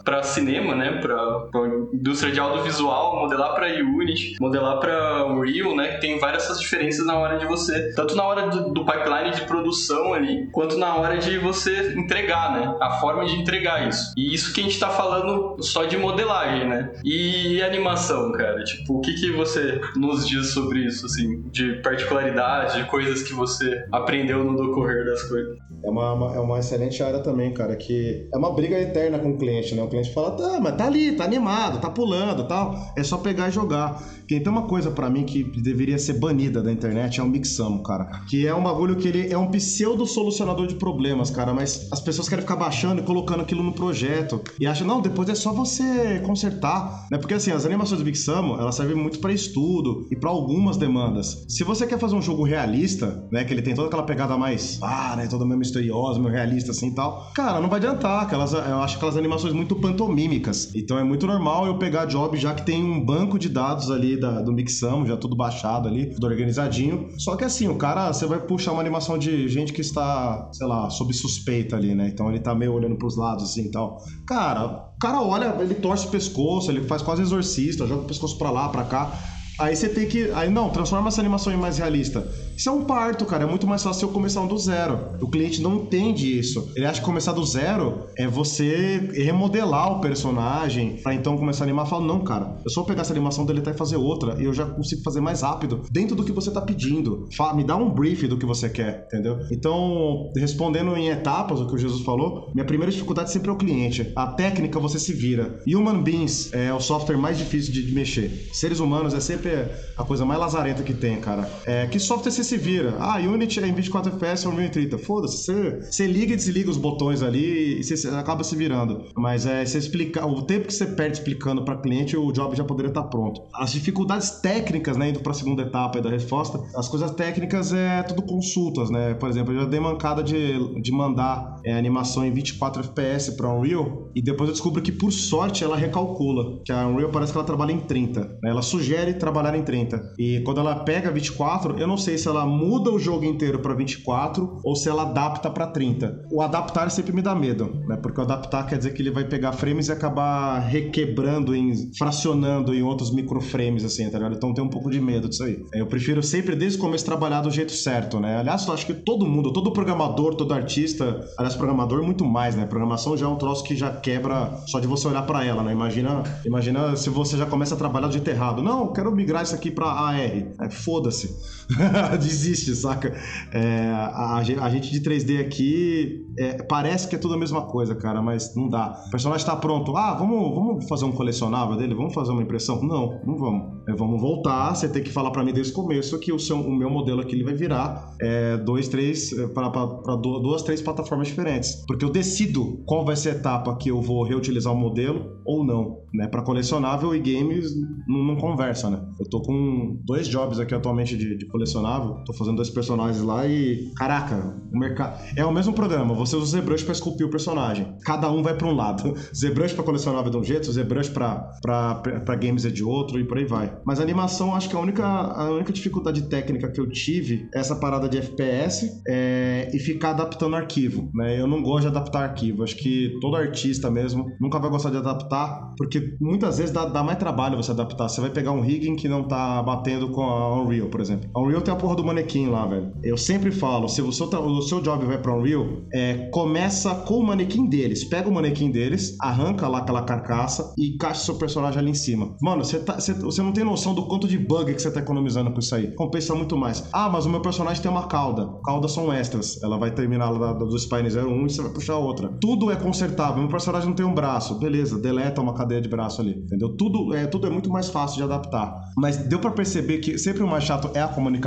para cinema, né? Para indústria de audiovisual, modelar para Unity, modelar para Unreal, né? Tem várias essas diferenças na hora de você, tanto na hora do, do pipeline de produção ali, quanto na hora de você entregar, né? A forma de entregar isso. E isso que a gente tá falando só de modelagem, né? E animação cara? Tipo, o que, que você nos diz sobre isso, assim, de particularidade, de coisas que você aprendeu no decorrer das coisas? É uma, uma, é uma excelente área também, cara, que é uma briga eterna com o cliente, né? O cliente fala, tá, mas tá ali, tá animado, tá pulando tal, é só pegar e jogar. Quem tem uma coisa para mim que deveria ser banida da internet é o Mixamo, cara. Que é um bagulho que ele é um pseudo solucionador de problemas, cara, mas as pessoas querem ficar baixando e colocando aquilo no projeto e acham, não, depois é só você consertar, né? Porque assim, as animações do Mixamo, elas servem muito para estudo e para algumas demandas. Se você quer fazer um jogo realista, né, que ele tem toda aquela pegada mais, ah, né, meio misteriosa, meio realista assim e tal, cara, não vai adiantar, aquelas, eu acho aquelas animações muito pantomímicas. Então é muito normal eu pegar job já que tem um banco de dados ali da, do Mixamo, já tudo baixado ali, tudo organizadinho. Só que assim, o cara, você vai puxar uma animação de gente que está, sei lá, sob suspeita ali, né? Então ele tá meio olhando pros lados assim e tal. Cara, o cara olha, ele torce o pescoço, ele faz quase exorcista, joga o pescoço pra lá, pra cá. Aí você tem que. Aí não, transforma essa animação em mais realista. Isso é um parto, cara. É muito mais fácil eu começar do zero. O cliente não entende isso. Ele acha que começar do zero é você remodelar o personagem para então começar a animar. Fala, não, cara. Eu só pegar essa animação, deletar e fazer outra. E eu já consigo fazer mais rápido dentro do que você tá pedindo. Fala, me dá um brief do que você quer, entendeu? Então, respondendo em etapas o que o Jesus falou, minha primeira dificuldade sempre é o cliente. A técnica você se vira. Human Beings é o software mais difícil de mexer. Seres humanos é sempre a coisa mais lazarenta que tem, cara. É, que software você se vira? Ah, Unity é em 24 FPS ou 1030. Foda-se, você, você liga e desliga os botões ali e você acaba se virando. Mas é, você explicar, o tempo que você perde explicando para cliente, o job já poderia estar tá pronto. As dificuldades técnicas, né, indo para a segunda etapa da resposta, as coisas técnicas é tudo consultas, né? Por exemplo, eu já dei mancada de, de mandar é, animação em 24 FPS para Unreal e depois eu descubro que por sorte ela recalcula, que a Unreal parece que ela trabalha em 30. Né? Ela sugere trabalhar em 30. E quando ela pega 24, eu não sei se ela muda o jogo inteiro para 24 ou se ela adapta para 30. O adaptar sempre me dá medo, né? Porque o adaptar quer dizer que ele vai pegar frames e acabar requebrando, em, fracionando em outros microframes, assim, tá ligado? Então tem um pouco de medo disso aí. Eu prefiro sempre, desde o começo, trabalhar do jeito certo, né? Aliás, eu acho que todo mundo, todo programador, todo artista, aliás, programador, muito mais, né? Programação já é um troço que já quebra só de você olhar para ela, né? Imagina, imagina se você já começa a trabalhar do jeito errado. Não, quero migrar isso aqui para AR. É, Foda-se. Desiste, saca? É, a, a, gente de 3D aqui é, parece que é tudo a mesma coisa, cara, mas não dá. O personagem tá pronto. Ah, vamos, vamos fazer um colecionável dele? Vamos fazer uma impressão? Não, não vamos. É, vamos voltar. Você tem que falar para mim desde o começo que o, seu, o meu modelo aqui ele vai virar é, dois, três, é, para duas, três plataformas diferentes. Porque eu decido qual vai ser a etapa que eu vou reutilizar o modelo ou não. Né? Para colecionável e games não, não, conversa, né? Eu tô com dois jobs aqui atualmente de, de colecionável. Tô fazendo dois personagens lá e. Caraca, o mercado. É o mesmo programa. Você usa o ZBrush pra esculpir o personagem. Cada um vai para um lado. ZBrush pra colecionável de um jeito, ZBrush pra, pra, pra games é de outro e por aí vai. Mas animação, acho que a única, a única dificuldade técnica que eu tive é essa parada de FPS é, e ficar adaptando arquivo, né? Eu não gosto de adaptar arquivo. Acho que todo artista mesmo nunca vai gostar de adaptar, porque muitas vezes dá, dá mais trabalho você adaptar. Você vai pegar um rigging que não tá batendo com a Unreal, por exemplo. A Unreal tem a porra do manequim lá, velho. Eu sempre falo, se o seu, o seu job vai pra Unreal, é, começa com o manequim deles. Pega o manequim deles, arranca lá aquela carcaça e encaixa seu personagem ali em cima. Mano, você, tá, não tem noção do quanto de bug que você tá economizando com isso aí. Compensa muito mais. Ah, mas o meu personagem tem uma cauda. Caudas são extras. Ela vai terminar lá do Spine 01 e você vai puxar outra. Tudo é consertável. Meu personagem não tem um braço. Beleza, deleta uma cadeia de braço ali. Entendeu? Tudo é, tudo é muito mais fácil de adaptar. Mas deu para perceber que sempre o mais chato é a comunicação.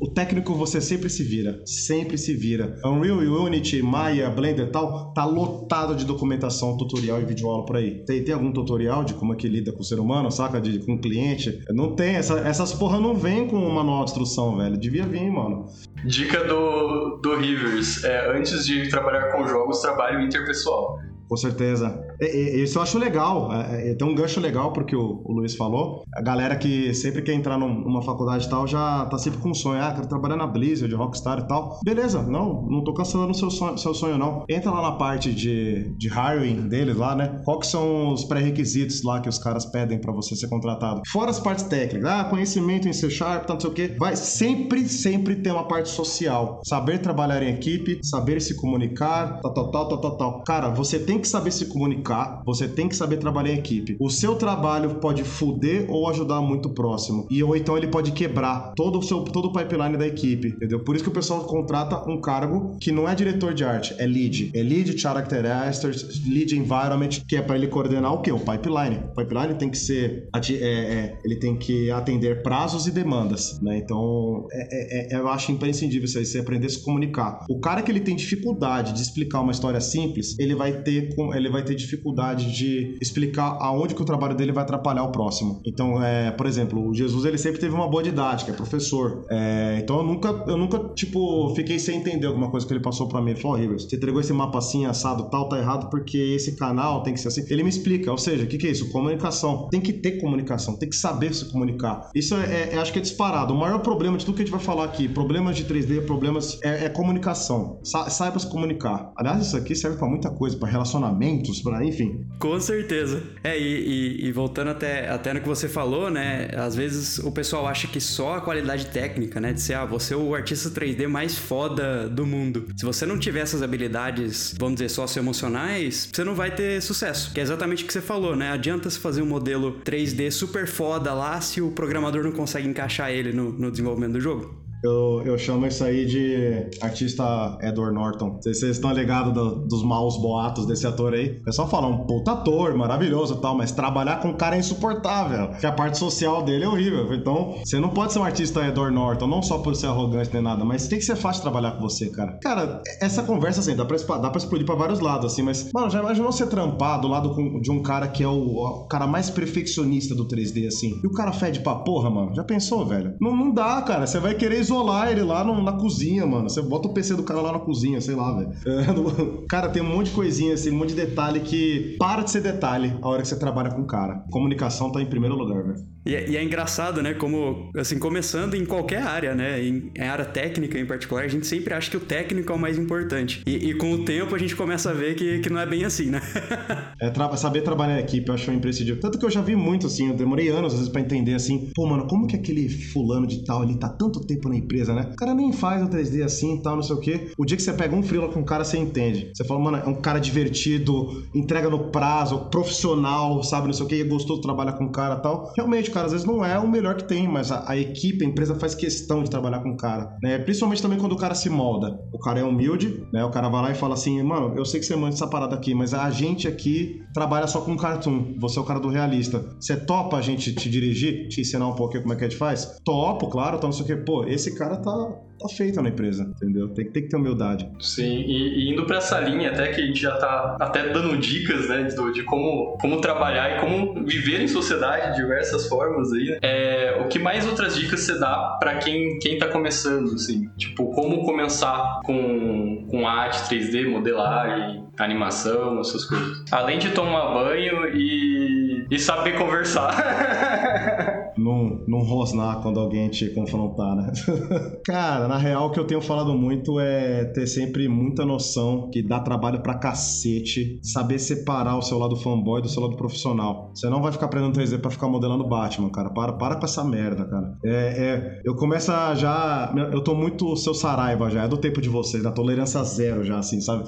O técnico você sempre se vira. Sempre se vira. Unreal, Unity, Maya, Blender e tal, tá lotado de documentação, tutorial e videoaula por aí. Tem, tem algum tutorial de como é que lida com o ser humano, saca? De, com o cliente? Não tem. Essa, essas porra não vem com um manual de instrução, velho. Devia vir, mano. Dica do, do Rivers: é, antes de trabalhar com jogos, trabalho interpessoal. Com certeza. Isso eu acho legal. É, é, tem um gancho legal porque o, o Luiz falou. A galera que sempre quer entrar numa faculdade e tal já tá sempre com um sonho. Ah, quero trabalhar na Blizzard, Rockstar e tal. Beleza, não, não tô cancelando seu sonho, seu sonho, não. Entra lá na parte de, de hiring deles lá, né? Qual que são os pré-requisitos lá que os caras pedem para você ser contratado? Fora as partes técnicas. Ah, conhecimento em C Sharp, tanto sei o quê. Vai sempre, sempre ter uma parte social. Saber trabalhar em equipe, saber se comunicar, tal, tal, tal, tal, tal. Cara, você tem que saber se comunicar, você tem que saber trabalhar em equipe. O seu trabalho pode fuder ou ajudar muito próximo. E ou então ele pode quebrar todo o seu todo o pipeline da equipe, entendeu? Por isso que o pessoal contrata um cargo que não é diretor de arte, é lead. É lead character actors, lead environment, que é para ele coordenar o quê? O pipeline. O pipeline tem que ser é, é, ele tem que atender prazos e demandas, né? Então, é, é, é eu acho imprescindível isso aí, você aprender a se comunicar. O cara que ele tem dificuldade de explicar uma história simples, ele vai ter ele vai ter dificuldade de explicar aonde que o trabalho dele vai atrapalhar o próximo. Então, é, por exemplo, o Jesus ele sempre teve uma boa didática, é professor. É, então eu nunca, eu nunca, tipo, fiquei sem entender alguma coisa que ele passou para mim. Ele falou, oh, Rivers, você entregou esse mapa assim, assado, tal, tá errado porque esse canal tem que ser assim. Ele me explica, ou seja, o que, que é isso? Comunicação. Tem que ter comunicação, tem que saber se comunicar. Isso é, é, acho que é disparado. O maior problema de tudo que a gente vai falar aqui, problemas de 3D, problemas, é, é comunicação. Sa saiba se comunicar. Aliás, isso aqui serve para muita coisa, para relacionamentos, para enfim. Com certeza. É, e, e, e, voltando até, até no que você falou, né? Às vezes o pessoal acha que só a qualidade técnica, né? De ser, ah, você é o artista 3D mais foda do mundo. Se você não tiver essas habilidades, vamos dizer, socioemocionais, você não vai ter sucesso. Que é exatamente o que você falou, né? Adianta se fazer um modelo 3D super foda lá se o programador não consegue encaixar ele no, no desenvolvimento do jogo. Eu, eu chamo isso aí de artista Edward Norton. Vocês estão ligados do, dos maus boatos desse ator aí. O pessoal fala, um puta ator, maravilhoso e tal, mas trabalhar com um cara é insuportável. Porque a parte social dele é horrível. Então, você não pode ser um artista Edward Norton, não só por ser arrogante nem nada, mas tem que ser fácil trabalhar com você, cara. Cara, essa conversa, assim, dá pra, dá pra explodir pra vários lados, assim, mas, mano, já imaginou você trampar do lado de um cara que é o, o cara mais perfeccionista do 3D, assim, e o cara fede pra porra, mano? Já pensou, velho? Não, não dá, cara. Você vai querer isolar ele lá no, na cozinha, mano. Você bota o PC do cara lá na cozinha, sei lá, velho. É, cara, tem um monte de coisinha, assim, um monte de detalhe que para de ser detalhe a hora que você trabalha com o cara. Comunicação tá em primeiro lugar, velho. E é, e é, engraçado, né? Como, assim, começando em qualquer área, né? Em, em, área técnica em particular, a gente sempre acha que o técnico é o mais importante. E, e com o tempo a gente começa a ver que, que não é bem assim, né? é, tra saber trabalhar em equipe eu acho imprescindível. Tanto que eu já vi muito, assim, eu demorei anos às vezes pra entender, assim, pô, mano, como que aquele fulano de tal, ele tá tanto tempo na empresa, né? O cara nem faz o 3D assim e tal, não sei o quê. O dia que você pega um freela com um cara, você entende. Você fala, mano, é um cara divertido, entrega no prazo, profissional, sabe, não sei o quê, é gostoso trabalhar com o cara e tal. Realmente, cara, às vezes não é o melhor que tem, mas a, a equipe, a empresa faz questão de trabalhar com o cara, né? Principalmente também quando o cara se molda. O cara é humilde, né? O cara vai lá e fala assim, mano, eu sei que você manda essa parada aqui, mas a gente aqui trabalha só com cartoon. Você é o cara do realista. Você topa a gente te dirigir, te ensinar um pouquinho como é que a gente faz? Topo, claro, então não sei o quê. Pô, esse cara tá, tá feito na empresa, entendeu? Tem, tem que ter humildade. Sim, e, e indo para essa linha, até que a gente já tá até dando dicas, né, de, de como, como trabalhar e como viver em sociedade de diversas formas aí, né? É, o que mais outras dicas você dá para quem, quem tá começando, assim? Tipo, como começar com, com arte 3D, modelagem, animação, essas coisas. Além de tomar banho e, e saber conversar. não, rosnar quando alguém te confrontar, né? Cara, na real, o que eu tenho falado muito é ter sempre muita noção que dá trabalho pra cacete, saber separar o seu lado fanboy do seu lado profissional. Você não vai ficar aprendendo 3D pra ficar modelando Batman, cara. Para, para com essa merda, cara. É, é, eu começo a já. Eu tô muito seu Saraiva já, é do tempo de vocês, da tolerância zero já, assim, sabe?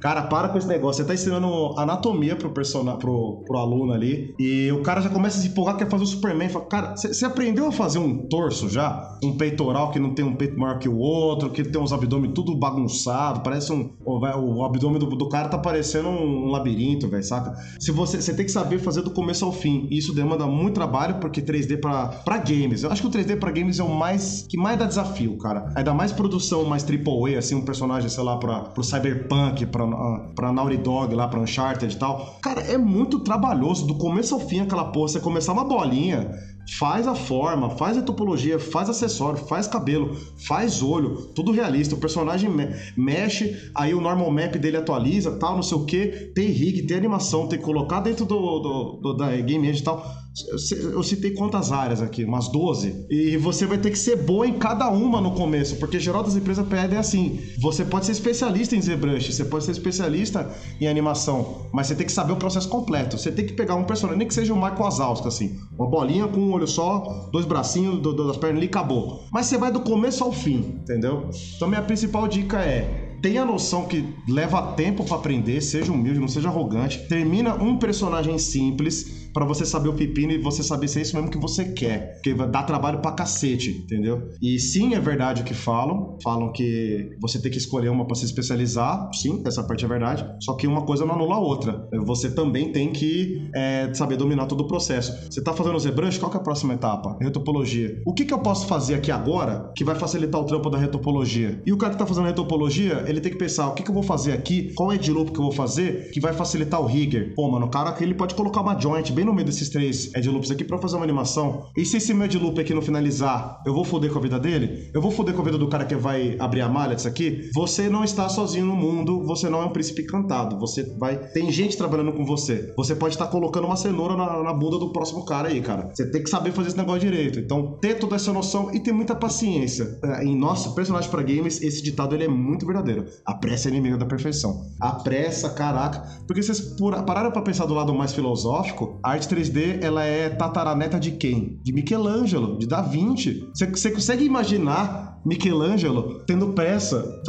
Cara, para com esse negócio. Você tá ensinando anatomia pro, person... pro, pro aluno ali, e o cara já começa a se empolgar, quer fazer o Superman. Fala, cara, você aprendeu a fazer um torso já? Um peitoral que não tem um peito maior que o outro, que tem uns abdômen tudo bagunçado, parece um. O, o abdômen do, do, cara tá parecendo um labirinto, velho, saca? Se você, você tem que saber fazer do começo ao fim. E isso demanda muito trabalho, porque 3D pra, pra games. Eu acho que o 3D pra games é o mais. que mais dá desafio, cara. Ainda mais produção mais AAA, assim, um personagem, sei lá, pra, pro Cyberpunk, pra, pra Naughty Dog, lá, pra Uncharted e tal. Cara, é muito trabalhoso, do começo ao fim, aquela porra. Você começar uma bolinha Faz a forma, faz a topologia, faz acessório, faz cabelo, faz olho, tudo realista. O personagem me mexe, aí o normal map dele atualiza, tal, não sei o que. Tem rig, tem animação, tem que colocar dentro do, do, do da game engine e tal. Eu citei quantas áreas aqui? Umas 12. E você vai ter que ser boa em cada uma no começo, porque geral das empresas pedem assim. Você pode ser especialista em ZBrush, você pode ser especialista em animação, mas você tem que saber o processo completo. Você tem que pegar um personagem, nem que seja o Michael Wazowski, assim. Uma bolinha com um olho só, dois bracinhos, das pernas ali, acabou. Mas você vai do começo ao fim, entendeu? Então minha principal dica é tenha noção que leva tempo para aprender, seja humilde, não seja arrogante. Termina um personagem simples para você saber o pepino e você saber se é isso mesmo que você quer. Porque dar trabalho pra cacete, entendeu? E sim, é verdade o que falam. Falam que você tem que escolher uma para se especializar. Sim, essa parte é verdade. Só que uma coisa não anula a outra. Você também tem que é, saber dominar todo o processo. Você tá fazendo o ZBrush, qual que é a próxima etapa? Retopologia. O que, que eu posso fazer aqui agora que vai facilitar o trampo da retopologia? E o cara que tá fazendo retopologia, ele tem que pensar, o que, que eu vou fazer aqui? Qual é de loop que eu vou fazer que vai facilitar o rigger? Pô, mano, o cara aqui ele pode colocar uma joint bem bem no meio desses três Ed Loops aqui para fazer uma animação. E se esse meu Ed Loop aqui não finalizar, eu vou foder com a vida dele? Eu vou foder com a vida do cara que vai abrir a malha disso aqui? Você não está sozinho no mundo, você não é um príncipe cantado. Você vai. Tem gente trabalhando com você. Você pode estar colocando uma cenoura na, na bunda do próximo cara aí, cara. Você tem que saber fazer esse negócio direito. Então, ter toda essa noção e ter muita paciência. É, em nosso personagem para games, esse ditado ele é muito verdadeiro. A pressa é inimiga da perfeição. A pressa, caraca. Porque vocês pararam pra pensar do lado mais filosófico, a arte 3D, ela é tataraneta de quem? De Michelangelo, de Da Vinci. Você consegue imaginar Michelangelo tendo pressa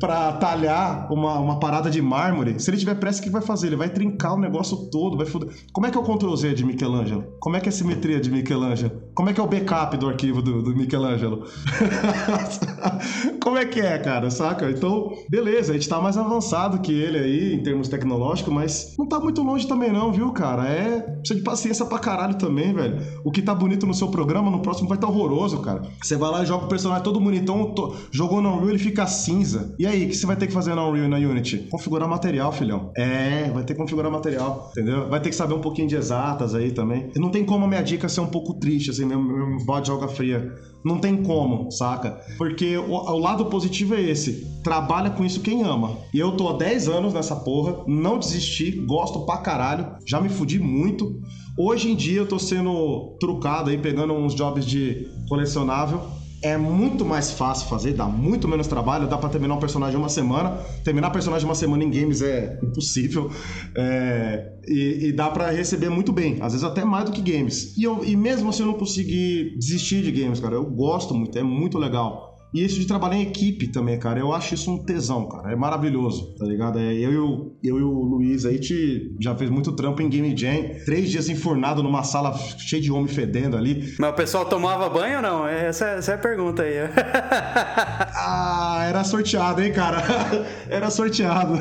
para talhar uma, uma parada de mármore? Se ele tiver pressa, o que vai fazer? Ele vai trincar o negócio todo, vai foder. Como é que é o Ctrl Z de Michelangelo? Como é que é a simetria de Michelangelo? Como é que é o backup do arquivo do, do Michelangelo? Como é que é, cara? Saca? Então, beleza, a gente tá mais avançado que ele aí em termos tecnológicos, mas não tá muito longe também, não, viu, cara? É. Precisa de paciência pra caralho também, velho. O que tá bonito no seu programa, no próximo vai tá horroroso, cara. Você vai lá e joga o personagem todo bonitão, to... jogou no Unreal, ele fica cinza. E aí, o que você vai ter que fazer na Unreal e na Unity? Configurar material, filhão. É, vai ter que configurar material, entendeu? Vai ter que saber um pouquinho de exatas aí também. E não tem como a minha dica ser um pouco triste, assim meu, meu bode de água fria. Não tem como, saca? Porque o, o, lado positivo é esse. Trabalha com isso quem ama. E eu tô há 10 anos nessa porra, não desisti, gosto pra caralho, já me fudi muito. Hoje em dia eu tô sendo trucado aí, pegando uns jobs de colecionável é muito mais fácil fazer, dá muito menos trabalho, dá para terminar um personagem em uma semana. Terminar personagem em uma semana em games é impossível. É, e, e, dá para receber muito bem, às vezes até mais do que games. E, eu, e mesmo assim eu não consegui desistir de games, cara. Eu gosto muito, é muito legal. E isso de trabalhar em equipe também, cara, eu acho isso um tesão, cara. É maravilhoso, tá ligado? É, eu, e o, eu e o Luiz aí te, já fez muito trampo em Game Jam. Três dias enfurnado numa sala cheia de homem fedendo ali. Mas o pessoal tomava banho ou não? Essa, essa é a pergunta aí. ah, era sorteado, hein, cara? era sorteado.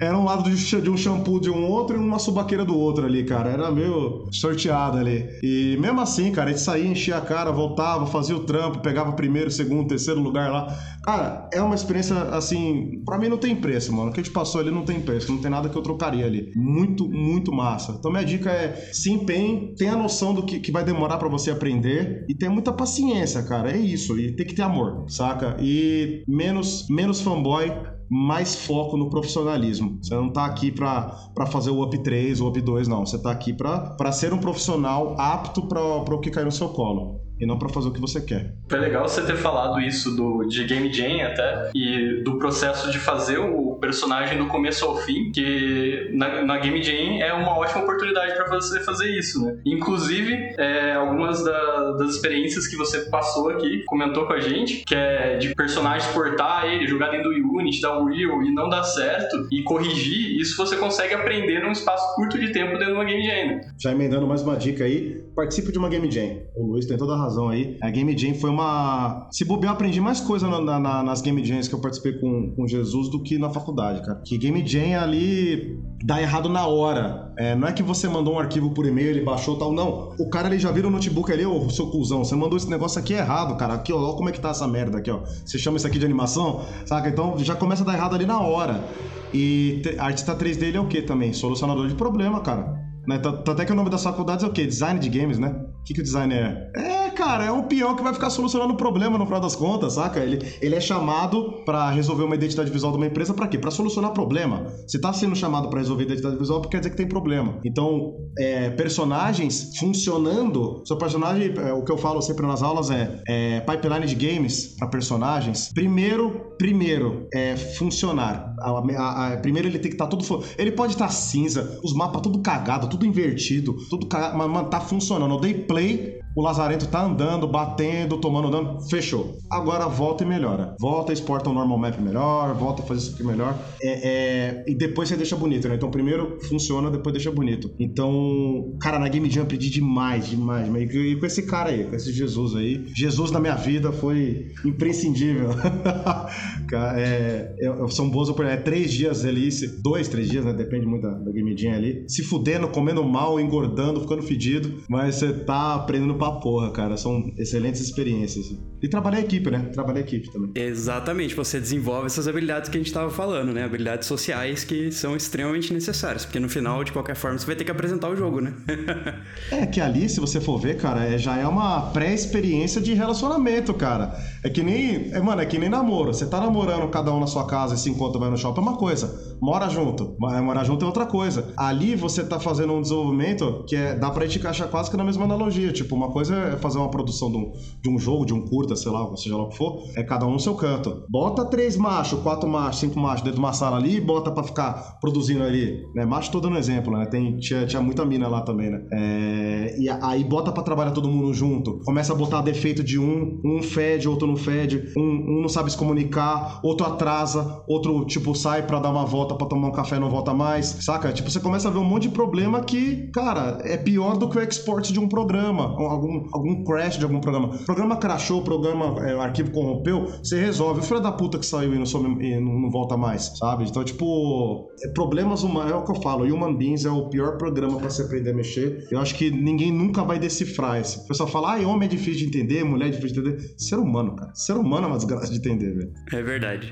Era um lado de um shampoo de um outro e uma subaqueira do outro ali, cara. Era meio sorteado ali. E mesmo assim, cara, a gente saía, enchia a cara, voltava, fazia o trampo, pegava primeiro, segundo, terceiro terceiro lugar lá. Cara, é uma experiência assim, para mim não tem preço, mano. O que a gente passou ali não tem preço, não tem nada que eu trocaria ali. Muito, muito massa. Então minha dica é se empenhe, tenha noção do que, que vai demorar para você aprender e tenha muita paciência, cara. É isso. E tem que ter amor, saca? E menos, menos fanboy, mais foco no profissionalismo. Você não tá aqui para fazer o up 3 ou up 2, não. Você tá aqui para ser um profissional apto para o que cai no seu colo e não para fazer o que você quer. Foi legal você ter falado isso do, de Game Jam até e do processo de fazer o personagem do começo ao fim, que na, na Game Jam é uma ótima oportunidade para você fazer isso, né? Inclusive, é, algumas da, das experiências que você passou aqui, comentou com a gente, que é de personagem portar ele, jogar dentro do Unity, dar Real e não dar certo, e corrigir, isso você consegue aprender num espaço curto de tempo dentro de uma Game Jam. Né? Já emendando mais uma dica aí, participe de uma Game Jam. O Luiz tem toda a razão aí. A Game Jam foi uma. Se bobear, eu aprendi mais coisa na, na, nas Game Jams que eu participei com, com Jesus do que na faculdade, cara. Que Game Jam ali dá errado na hora. É, não é que você mandou um arquivo por e-mail, ele baixou tal. Não. O cara ele já vira o notebook ali, ô seu cuzão, você mandou esse negócio aqui errado, cara. Aqui, ó, ó como é que tá essa merda aqui, ó. Você chama isso aqui de animação, saca? Então já começa dar errado ali na hora. E artista 3D ele é o que também? Solucionador de problema, cara. Né? Até que o nome das faculdades é o quê? Design de games, né? O que, que o design é? É, cara, é um peão que vai ficar solucionando o problema no final das contas, saca? Ele, ele é chamado para resolver uma identidade visual de uma empresa para quê? Para solucionar problema. Se tá sendo chamado para resolver identidade visual, quer dizer que tem problema. Então, é, personagens funcionando. Seu personagem, é, o que eu falo sempre nas aulas é, é pipeline de games para personagens. Primeiro, primeiro é funcionar. A, a, a, primeiro ele tem que estar tá tudo. Ele pode estar tá cinza, os mapas tudo cagado, tudo invertido, tudo cagado, mas tá funcionando. Eu dei play, o Lazarento tá andando, batendo, tomando dano, fechou. Agora volta e melhora. Volta, exporta um normal map melhor, volta a fazer isso aqui melhor. É, é... E depois você deixa bonito, né? Então primeiro funciona, depois deixa bonito. Então, cara, na Game Jam aprendi demais, demais. E com esse cara aí, com esse Jesus aí. Jesus na minha vida foi imprescindível. é, é, são boas oportunidades. É três dias ali, dois, três dias, né? Depende muito da, da Game Jam ali. Se fudendo, comendo mal, engordando, ficando fedido. Mas você tá aprendendo pra pra porra, cara. São excelentes experiências. E trabalhar equipe, né? Trabalhar equipe também. Exatamente. Você desenvolve essas habilidades que a gente tava falando, né? Habilidades sociais que são extremamente necessárias. Porque no final, de qualquer forma, você vai ter que apresentar o jogo, né? é que ali, se você for ver, cara, é, já é uma pré-experiência de relacionamento, cara. É que nem. É, mano, é que nem namoro. Você tá namorando cada um na sua casa e se encontra vai no shopping, é uma coisa. Mora junto. Morar junto é outra coisa. Ali você tá fazendo um desenvolvimento que é, dá pra gente encaixar quase que na mesma analogia. Tipo, uma coisa é fazer uma produção de um, de um jogo, de um curta, sei lá, seja lá o que for, é cada um no seu canto. Bota três machos, quatro machos, cinco machos dentro de uma sala ali e bota pra ficar produzindo ali, né? Macho tô dando exemplo, né? Tem, tinha, tinha muita mina lá também, né? É, e aí bota pra trabalhar todo mundo junto. Começa a botar defeito de um, um fede, outro não fede, um, um não sabe se comunicar, outro atrasa, outro, tipo, sai pra dar uma volta pra tomar um café não volta mais, saca? Tipo, você começa a ver um monte de problema que, cara, é pior do que o export de um programa, algum algum, algum crash de algum programa. O programa crashou, o programa, é, o arquivo corrompeu, você resolve. O filho da puta que saiu e não, some, e não, não volta mais, sabe? Então, tipo, é, problemas humanos, é o que eu falo, Human Beings é o pior programa para você aprender a mexer. Eu acho que ninguém nunca vai decifrar esse. O pessoal fala, ah, homem é difícil de entender, mulher é difícil de entender. Ser humano, cara. Ser humano é uma desgraça de entender, velho. É verdade.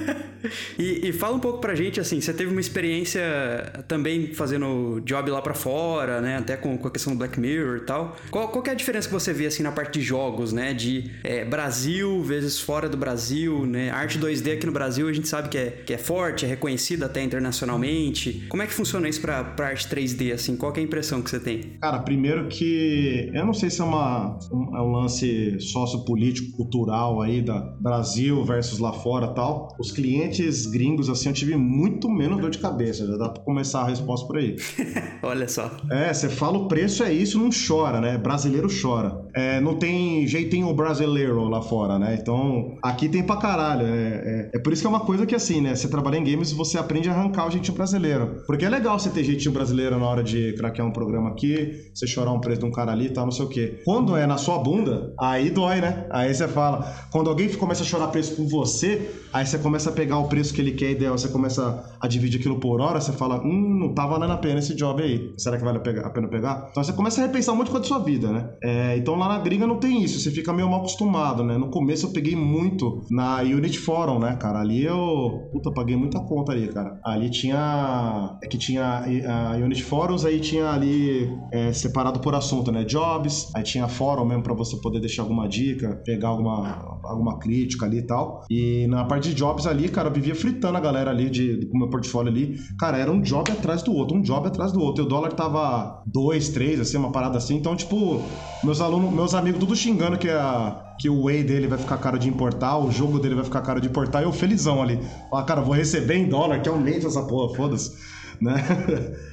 e, e, fala um pouco pra gente, assim, você teve uma experiência também fazendo job lá pra fora, né? Até com, com a questão do Black Mirror e tal. Qual, qual é a diferença que você vê, assim, na parte de jogos, né? De é, Brasil vezes fora do Brasil, né? Arte 2D aqui no Brasil a gente sabe que é, que é forte, é reconhecida até internacionalmente. Como é que funciona isso pra, pra arte 3D, assim? Qual é a impressão que você tem? Cara, primeiro que... Eu não sei se é, uma, um, é um lance sociopolítico, cultural aí da Brasil versus lá fora tal. Os clientes gringos, assim, eu tive muito menos dor de cabeça. Já dá pra começar a resposta por aí. Olha só. É, você fala o preço é isso, não chora, né? Brasileiro chora. É, não tem jeitinho brasileiro lá fora, né? Então, aqui tem pra caralho. É, é, é, por isso que é uma coisa que, assim, né? Você trabalha em games, você aprende a arrancar o jeitinho brasileiro. Porque é legal você ter jeitinho brasileiro na hora de craquear um programa aqui, você chorar um preço de um cara ali e tal, não sei o quê. Quando é na sua bunda, aí dói, né? Aí você fala. Quando alguém começa a chorar preço com você, aí você começa a pegar o preço que ele quer e você começa a dividir aquilo por hora, você fala, hum, não tá valendo a pena esse job aí. Será que vale a pena pegar? Então você começa a repensar de coisa da sua vida, né? É, então lá na gringa não tem isso, você fica meio mal acostumado, né? No começo eu peguei muito na Unity Forum, né, cara? Ali eu. Puta, paguei muita conta ali, cara. Ali tinha. É que tinha a Unity Forums, aí tinha ali é, separado por assunto, né? Jobs, aí tinha fórum mesmo pra você poder deixar alguma dica, pegar alguma, alguma crítica ali e tal. E na parte de jobs ali, cara, eu vivia fritando a galera ali de, com o meu portfólio ali. Cara, era um job atrás do outro, um job atrás do outro. E o dólar tava dois, três, assim, uma parada assim. Então, tipo, meus alunos, meus amigos tudo xingando que a que o whey dele vai ficar caro de importar, o jogo dele vai ficar caro de importar, e eu felizão ali. Ah, cara, vou receber em dólar, que aumenta essa porra, foda-se. Né?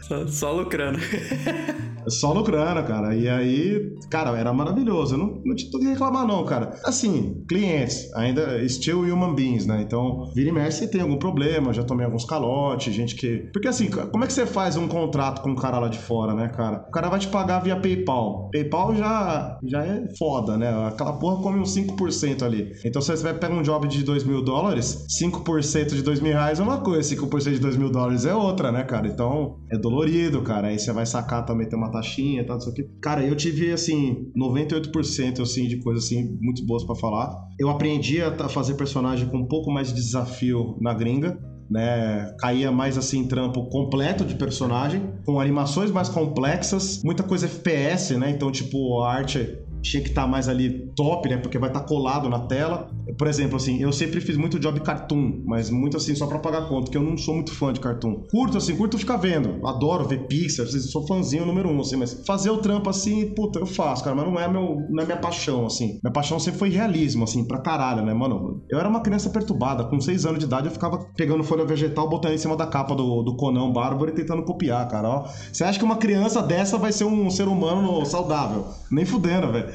Só, só lucrando. Só lucrando, cara. E aí, cara, era maravilhoso. Eu não, não tinha tudo que reclamar, não, cara. Assim, clientes, ainda still human beings, né? Então, vira e mexe tem algum problema, já tomei alguns calotes, gente que. Porque assim, como é que você faz um contrato com um cara lá de fora, né, cara? O cara vai te pagar via PayPal. PayPal já, já é foda, né? Aquela porra come uns 5% ali. Então, se você vai pegar um job de 2 mil dólares, 5% de 2 mil reais é uma coisa, 5% de 2 mil dólares é outra, né, cara? Então, é dolorido, cara. Aí você vai sacar também, tem uma taxinha e tal, isso aqui. Cara, eu tive, assim, 98% assim, de coisas assim, muito boas para falar. Eu aprendi a fazer personagem com um pouco mais de desafio na gringa. Né, caía mais assim trampo completo de personagem, com animações mais complexas, muita coisa FPS, né? Então, tipo, a arte tinha que estar tá mais ali top, né? Porque vai estar tá colado na tela. Por exemplo, assim, eu sempre fiz muito job cartoon, mas muito assim só para pagar conta, porque eu não sou muito fã de cartoon. Curto assim, curto ficar vendo. Adoro ver Pixar, sou fãzinho número um, assim, mas fazer o trampo assim, puta, eu faço, cara, mas não é meu, não é minha paixão, assim. Minha paixão sempre foi realismo, assim, pra caralho, né, mano? Eu era uma criança perturbada, com seis anos de idade eu ficava pegando folha vegetal, botando em cima da capa do, do Conan Bárbaro e tentando copiar, cara, ó. Você acha que uma criança dessa vai ser um ser humano saudável? Nem fudendo, velho.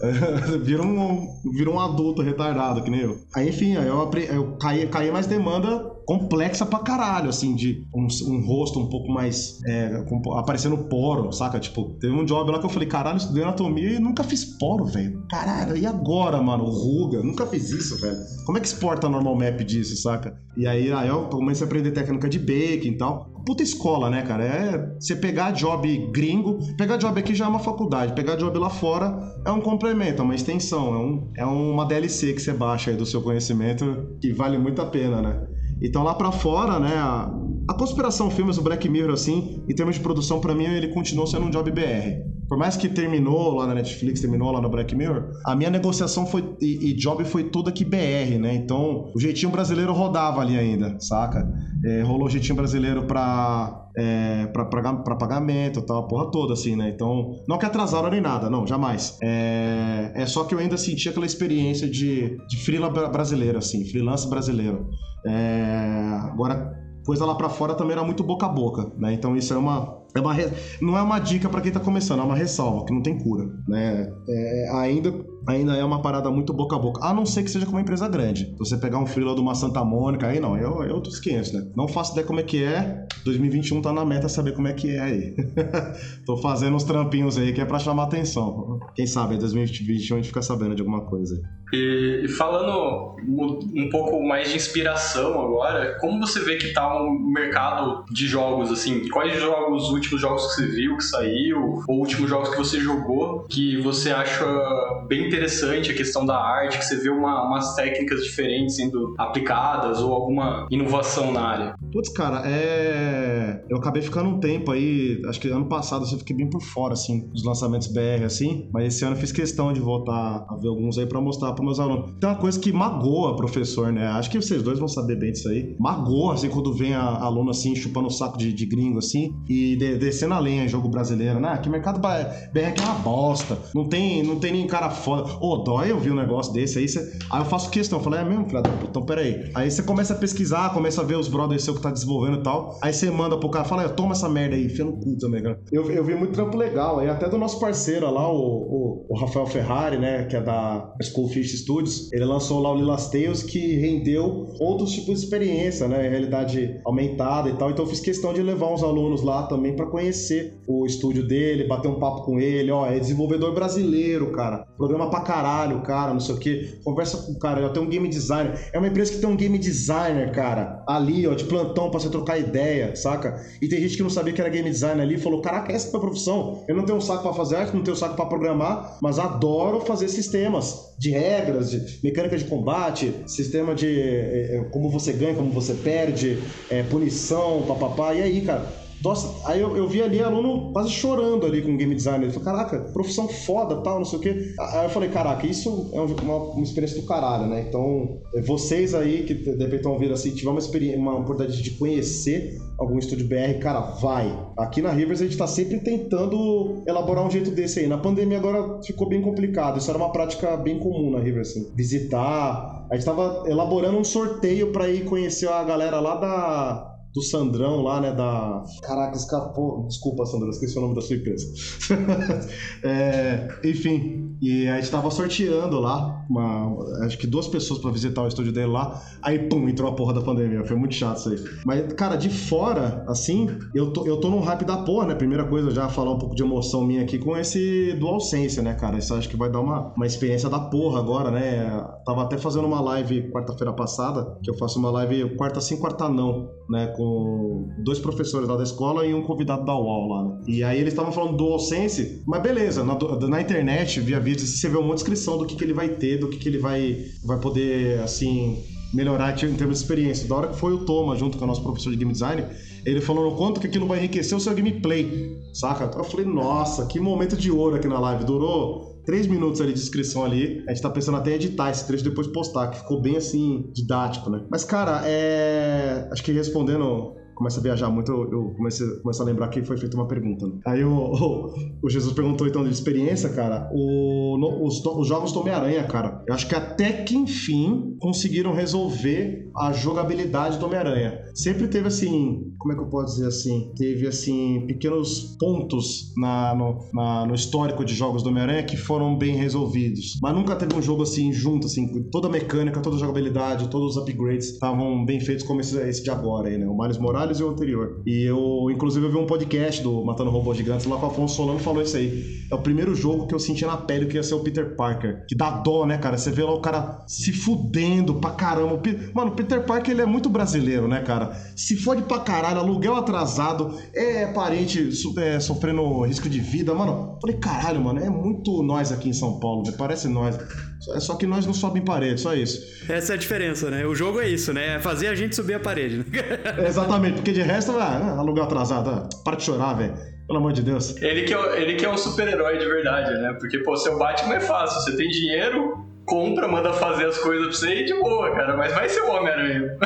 vira, um, vira um adulto retardado, que nem eu. Aí, enfim, aí eu, eu caí, caí mais demanda complexa pra caralho, assim, de um, um rosto um pouco mais é, com, aparecendo poro, saca? Tipo, teve um job lá que eu falei, caralho, estudei anatomia e nunca fiz poro, velho. Caralho, e agora, mano? Ruga, nunca fiz isso, velho. Como é que exporta normal map disso, saca? E aí, aí eu comecei a aprender técnica de baking e tal puta escola, né, cara? É você pegar job gringo, pegar job aqui já é uma faculdade, pegar job lá fora é um complemento, é uma extensão, é, um, é uma DLC que você baixa aí do seu conhecimento que vale muito a pena, né? Então lá para fora, né, a, a conspiração filmes, o Black Mirror, assim, em termos de produção, para mim, ele continuou sendo um job BR. Por mais que terminou lá na Netflix, terminou lá no Black Mirror, a minha negociação foi e, e job foi tudo aqui BR, né? Então o jeitinho brasileiro rodava ali ainda, saca? É, rolou o jeitinho brasileiro pra, é, pra pagamento tal, a porra toda, assim, né? Então, não que atrasaram nem nada, não, jamais. É, é só que eu ainda senti aquela experiência de, de freela brasileiro, assim, freelance brasileiro. É, agora, coisa lá para fora também era muito boca a boca, né? Então isso é uma é uma, não é uma dica para quem tá começando, é uma ressalva, que não tem cura, né? É, ainda, ainda é uma parada muito boca a boca, a não ser que seja com uma empresa grande. Você pegar um freela de uma Santa Mônica, aí não, é, é outros 500, né? Não faço ideia como é que é, 2021 tá na meta saber como é que é aí. Tô fazendo uns trampinhos aí que é pra chamar atenção. Quem sabe, 2021 a gente fica sabendo de alguma coisa aí. E, e falando um pouco mais de inspiração agora, como você vê que tá o um mercado de jogos, assim? Quais jogos últimos jogos que você viu, que saiu, ou últimos jogos que você jogou, que você acha bem interessante a questão da arte, que você vê uma, umas técnicas diferentes sendo aplicadas ou alguma inovação na área? Putz, cara, é. Eu acabei ficando um tempo aí, acho que ano passado eu fiquei bem por fora, assim, dos lançamentos BR, assim, mas esse ano eu fiz questão de voltar a ver alguns aí para mostrar para meus alunos. Tem uma coisa que magoa professor, né? Acho que vocês dois vão saber bem disso aí. Magoa, assim, quando vem a aluno assim, chupando o saco de, de gringo, assim, e de, descendo a lenha em jogo brasileiro, né? Que mercado BR é uma bosta. Não tem, não tem nem cara foda. Ô, dói eu vi um negócio desse aí. Cê... Aí eu faço questão, eu falei, é mesmo, filha da puta, então peraí. Aí você começa a pesquisar, começa a ver os brothers seu que tá desenvolvendo e tal. Aí você manda pro cara, fala, toma essa merda aí, enfia no cu também. Eu, eu vi muito trampo legal aí, até do nosso parceiro lá, o, o, o Rafael Ferrari, né? Que é da Schoolfish Studios. Ele lançou lá o Lilas Tales, que rendeu outros tipos de experiência, né? Realidade aumentada e tal. Então eu fiz questão de levar uns alunos lá também para conhecer o estúdio dele, bater um papo com ele. Ó, é desenvolvedor brasileiro, cara. Programa pra caralho, cara, não sei o quê. Conversa com o cara, ó, tem um game designer. É uma empresa que tem um game designer, cara, ali, ó, de plantão pra você trocar ideia, saca? E tem gente que não sabia que era game designer ali e falou: caraca, essa é a minha profissão. Eu não tenho um saco pra fazer arte, não tenho um saco pra programar, mas adoro fazer sistemas de regras, de mecânica de combate, sistema de é, como você ganha, como você perde, é, punição, papapá. E aí, cara? Nossa, aí eu, eu vi ali aluno quase chorando ali com o game designer. Ele falou, caraca, profissão foda, tal, não sei o quê. Aí eu falei, caraca, isso é uma, uma experiência do caralho, né? Então, é, vocês aí que de repente estão ouvindo assim, tiver uma, uma oportunidade de conhecer algum estúdio BR, cara, vai. Aqui na Rivers a gente tá sempre tentando elaborar um jeito desse aí. Na pandemia agora ficou bem complicado. Isso era uma prática bem comum na Rivers, assim. Visitar. A gente tava elaborando um sorteio para ir conhecer a galera lá da do Sandrão lá, né? Da. Caraca, escapou. Desculpa, Sandrão, esqueci o nome da sua empresa. é, enfim, e a gente tava sorteando lá, uma, acho que duas pessoas para visitar o estúdio dele lá. Aí, pum, entrou a porra da pandemia. Foi muito chato isso aí. Mas, cara, de fora, assim, eu tô, eu tô num hype da porra, né? Primeira coisa, já falar um pouco de emoção minha aqui com esse DualSense, né, cara? Isso acho que vai dar uma, uma experiência da porra agora, né? Tava até fazendo uma live quarta-feira passada, que eu faço uma live quarta sim, quarta não, né? Com dois professores lá da escola e um convidado da UAL lá, né? E aí eles estavam falando do DualSense, mas beleza, na, na internet, via vídeo, você vê uma descrição do que, que ele vai ter, do que, que ele vai, vai poder, assim, melhorar em termos de experiência. Da hora que foi o Thomas, junto com o nosso professor de game design, ele falou no quanto que aquilo vai enriquecer o seu gameplay, saca? Eu falei, nossa, que momento de ouro aqui na live. Durou três minutos ali de inscrição ali. A gente tá pensando até em editar esse trecho depois postar, que ficou bem assim, didático, né? Mas, cara, é. Acho que respondendo começa a viajar muito, eu comecei, começo a lembrar que foi feita uma pergunta. Né? Aí o, o, o, Jesus perguntou então de experiência, cara. O, no, os, os, jogos do Homem-Aranha, cara, eu acho que até que enfim conseguiram resolver a jogabilidade do Homem-Aranha. Sempre teve assim, como é que eu posso dizer assim? Teve assim, pequenos pontos na, no, na, no histórico de jogos do Homem-Aranha que foram bem resolvidos. Mas nunca teve um jogo assim junto, assim, toda a mecânica, toda a jogabilidade, todos os upgrades estavam bem feitos como esse, esse de agora aí, né? O Miles Morales e o anterior. E eu, inclusive, eu vi um podcast do Matando Robôs Gigantes lá com o Afonso Solano falou isso aí. É o primeiro jogo que eu senti na pele que ia ser o Peter Parker. Que dá dó, né, cara? Você vê lá o cara se fudendo pra caramba. Mano, o Peter Parker ele é muito brasileiro, né, cara? Se fode pra caralho, aluguel atrasado, é parente é, sofrendo risco de vida, mano. Falei, caralho, mano, é muito nós aqui em São Paulo, parece nós. É só que nós não sobem parede, só isso. Essa é a diferença, né? O jogo é isso, né? É fazer a gente subir a parede. Né? exatamente, porque de resto, ah, aluguel atrasado, ah, para de chorar, velho. Pelo amor de Deus. Ele que é, ele que é um super-herói de verdade, né? Porque, pô, seu Batman é fácil. Você tem dinheiro, compra, manda fazer as coisas pra você e de boa, cara. Mas vai ser o Homem-Aranha.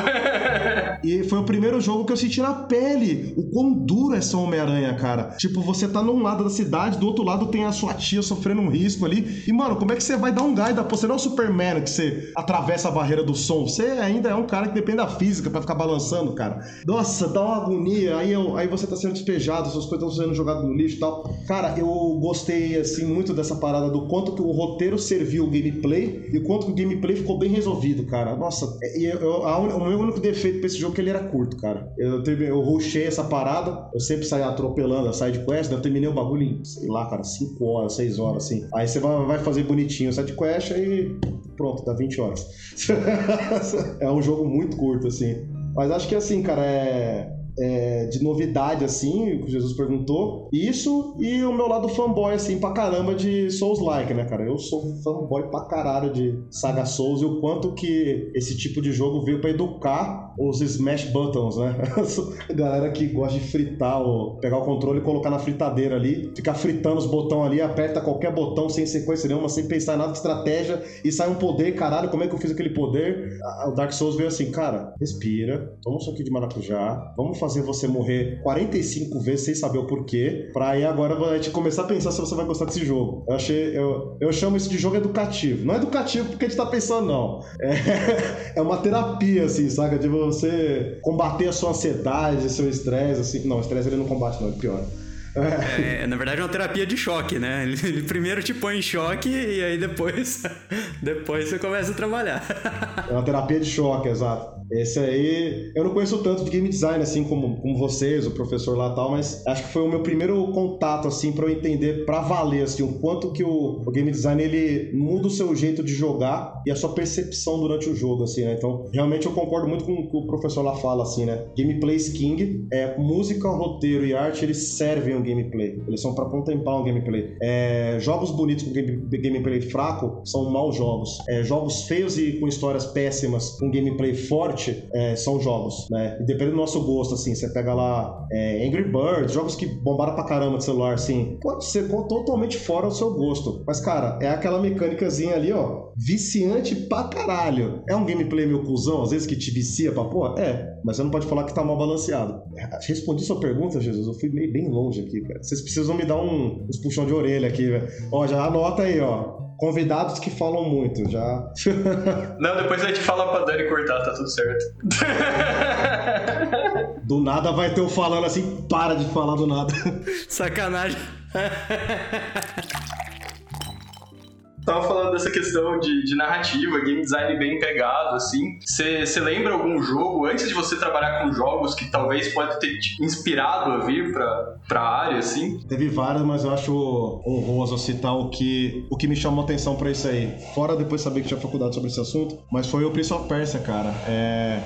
e foi o primeiro jogo que eu senti na pele o quão duro é ser Homem-Aranha, cara. Tipo, você tá num lado da cidade, do outro lado tem a sua tia sofrendo um risco ali. E, mano, como é que você vai dar um gás da Você não é o Superman que você atravessa a barreira do som. Você ainda é um cara que depende da física para ficar balançando, cara. Nossa, dá uma agonia. Aí, eu, aí você tá sendo despejado, suas coisas estão sendo jogadas no lixo e tal. Cara, eu gostei, assim, muito dessa parada do quanto que o roteiro serviu o gameplay e o quanto o gameplay ficou bem resolvido, cara. Nossa, e eu, o meu único defeito pra esse jogo é que ele era curto, cara. Eu, eu, eu rushei essa parada, eu sempre saí atropelando a side quest, eu terminei o bagulho em, sei lá, cara, 5 horas, 6 horas, assim. Aí você vai, fazer bonitinho a side quest e pronto, dá 20 horas. é um jogo muito curto, assim. Mas acho que assim, cara, é é, de novidade, assim, que o Jesus perguntou. Isso e o meu lado fanboy, assim, pra caramba de Souls-like, né, cara? Eu sou fanboy pra caralho de Saga Souls e o quanto que esse tipo de jogo veio pra educar os Smash Buttons, né? A galera que gosta de fritar, ou pegar o controle e colocar na fritadeira ali, ficar fritando os botões ali, aperta qualquer botão sem sequência nenhuma, sem pensar em nada de estratégia e sai um poder, caralho, como é que eu fiz aquele poder? O Dark Souls veio assim, cara, respira, toma um suquinho de maracujá, vamos fazer você morrer 45 vezes sem saber o porquê, pra aí agora a gente começar a pensar se você vai gostar desse jogo. Eu achei, eu, eu chamo isso de jogo educativo. Não é educativo porque a gente tá pensando, não. É, é uma terapia, assim, saca? De você combater a sua ansiedade, seu estresse, assim. Não, estresse ele não combate, não, é pior. É, na verdade é uma terapia de choque, né? Ele, ele, primeiro te põe em choque e aí depois, depois você começa a trabalhar. É uma terapia de choque, exato. Esse aí, eu não conheço tanto de game design assim como, como vocês, o professor lá e tal, mas acho que foi o meu primeiro contato assim para eu entender para valer assim o quanto que o, o, game design ele muda o seu jeito de jogar e a sua percepção durante o jogo assim, né? Então, realmente eu concordo muito com o que o professor lá fala assim, né? Gameplay king, é música, roteiro e arte, eles servem gameplay. Eles são para contemplar um gameplay. É, jogos bonitos com game, gameplay fraco são maus jogos. É, jogos feios e com histórias péssimas com gameplay forte é, são jogos, né? E depende do nosso gosto, assim, você pega lá é, Angry Birds, jogos que bombaram pra caramba de celular, assim, pode ser totalmente fora do seu gosto. Mas, cara, é aquela mecânicazinha ali, ó, viciante pra caralho. É um gameplay meio cuzão, às vezes que te vicia pra porra? É, mas você não pode falar que tá mal balanceado. Respondi sua pergunta, Jesus, eu fui meio bem longe aqui, cara. Vocês precisam me dar um, uns puxão de orelha aqui, velho. Ó, já anota aí, ó. Convidados que falam muito, já. Não, depois a gente fala pra Dani cortar, tá tudo certo. Do nada vai ter o falando assim, para de falar do nada. Sacanagem. Tava falando dessa questão de, de narrativa, game design bem empregado, assim. Você lembra algum jogo, antes de você trabalhar com jogos, que talvez pode ter te inspirado a vir pra, pra área, assim? Teve várias, mas eu acho honroso citar o que, o que me chamou atenção pra isso aí. Fora depois saber que tinha faculdade sobre esse assunto, mas foi o Prince of Persia, cara. É...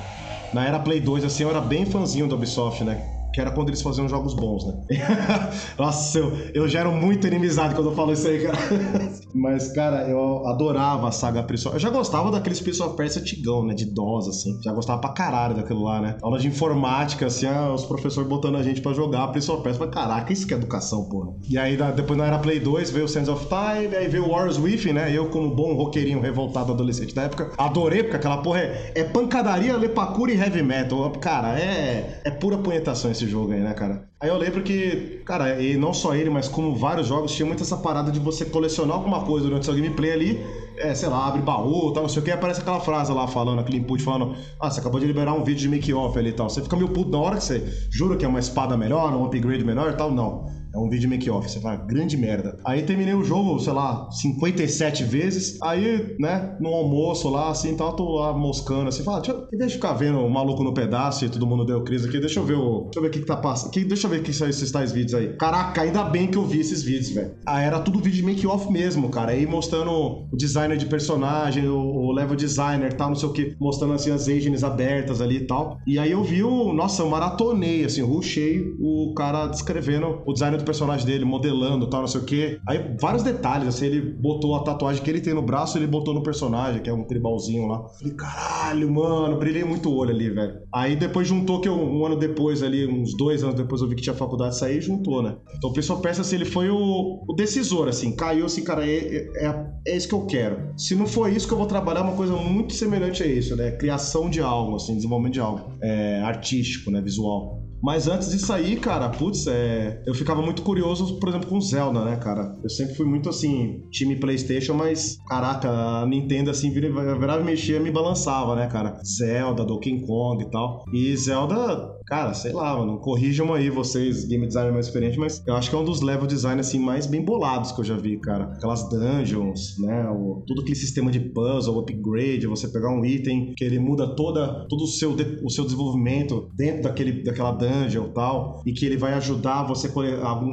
Na era Play 2, assim, eu era bem fãzinho do Ubisoft, né? Que era quando eles faziam jogos bons, né? Nossa, eu, eu gero muito inimizade quando eu falo isso aí, cara. Mas, cara, eu adorava a saga Prince of... Eu já gostava daqueles Prince of Persia antigão, né? De DOS, assim. Já gostava pra caralho daquilo lá, né? Aula de informática, assim, ah, os professores botando a gente pra jogar Prince of Persia. Mas, caraca, isso que é educação, porra. E aí, depois não era Play 2, veio o Sands of Time, aí veio Wars With, né? Eu, como bom roqueirinho revoltado adolescente da época, adorei, porque aquela porra é, é pancadaria, lepacura e heavy metal. Cara, é, é pura punhetação esse jogo aí, né, cara? Aí eu lembro que, cara, e não só ele, mas como vários jogos, tinha muito essa parada de você colecionar alguma coisa durante seu gameplay ali, é, sei lá, abre baú, tal, não sei o que, aparece aquela frase lá falando, aquele input falando, ah, você acabou de liberar um vídeo de make-off ali e tal. Você fica meio puto na hora que você jura que é uma espada melhor, um upgrade melhor e tal, não. É um vídeo make-off. Você fala, grande merda. Aí terminei o jogo, sei lá, 57 vezes. Aí, né, no almoço lá, assim, tal, tô lá moscando, assim, fala, deixa, deixa eu ficar vendo o maluco no pedaço e todo mundo deu crise aqui. Deixa eu ver o. Deixa eu ver o que, que tá passando. Que, deixa eu ver o que são esses tais vídeos aí. Caraca, ainda bem que eu vi esses vídeos, velho. Ah, era tudo vídeo make-off mesmo, cara. Aí mostrando o designer de personagem, o, o level designer tal, não sei o que, mostrando assim as engines abertas ali e tal. E aí eu vi o. Nossa, eu maratonei, assim, rushei o cara descrevendo o designer do personagem dele, modelando tal, não sei o quê. Aí vários detalhes, assim, ele botou a tatuagem que ele tem no braço, ele botou no personagem, que é um tribalzinho lá. Falei, caralho, mano, brilhei muito o olho ali, velho. Aí depois juntou que eu, um ano depois ali, uns dois anos depois eu vi que tinha faculdade de sair e juntou, né? Então o pessoal pensa assim, ele foi o, o decisor, assim, caiu assim, cara, é, é, é, é isso que eu quero. Se não for isso que eu vou trabalhar, uma coisa muito semelhante a isso, né? Criação de algo, assim, desenvolvimento de algo. É, artístico, né? Visual. Mas antes disso aí, cara, putz, é... eu ficava muito curioso, por exemplo, com Zelda, né, cara? Eu sempre fui muito assim, time PlayStation, mas caraca, a Nintendo assim virava e mexia, me balançava, né, cara? Zelda, Donkey Kong e tal. E Zelda, cara, sei lá, mano, corrijam aí vocês, game designer mais experiente, mas eu acho que é um dos level design assim mais bem bolados que eu já vi, cara. Aquelas dungeons, né, o, todo aquele sistema de puzzle, upgrade, você pegar um item que ele muda toda todo o seu o seu desenvolvimento dentro daquele daquela dungeon e tal, e que ele vai ajudar você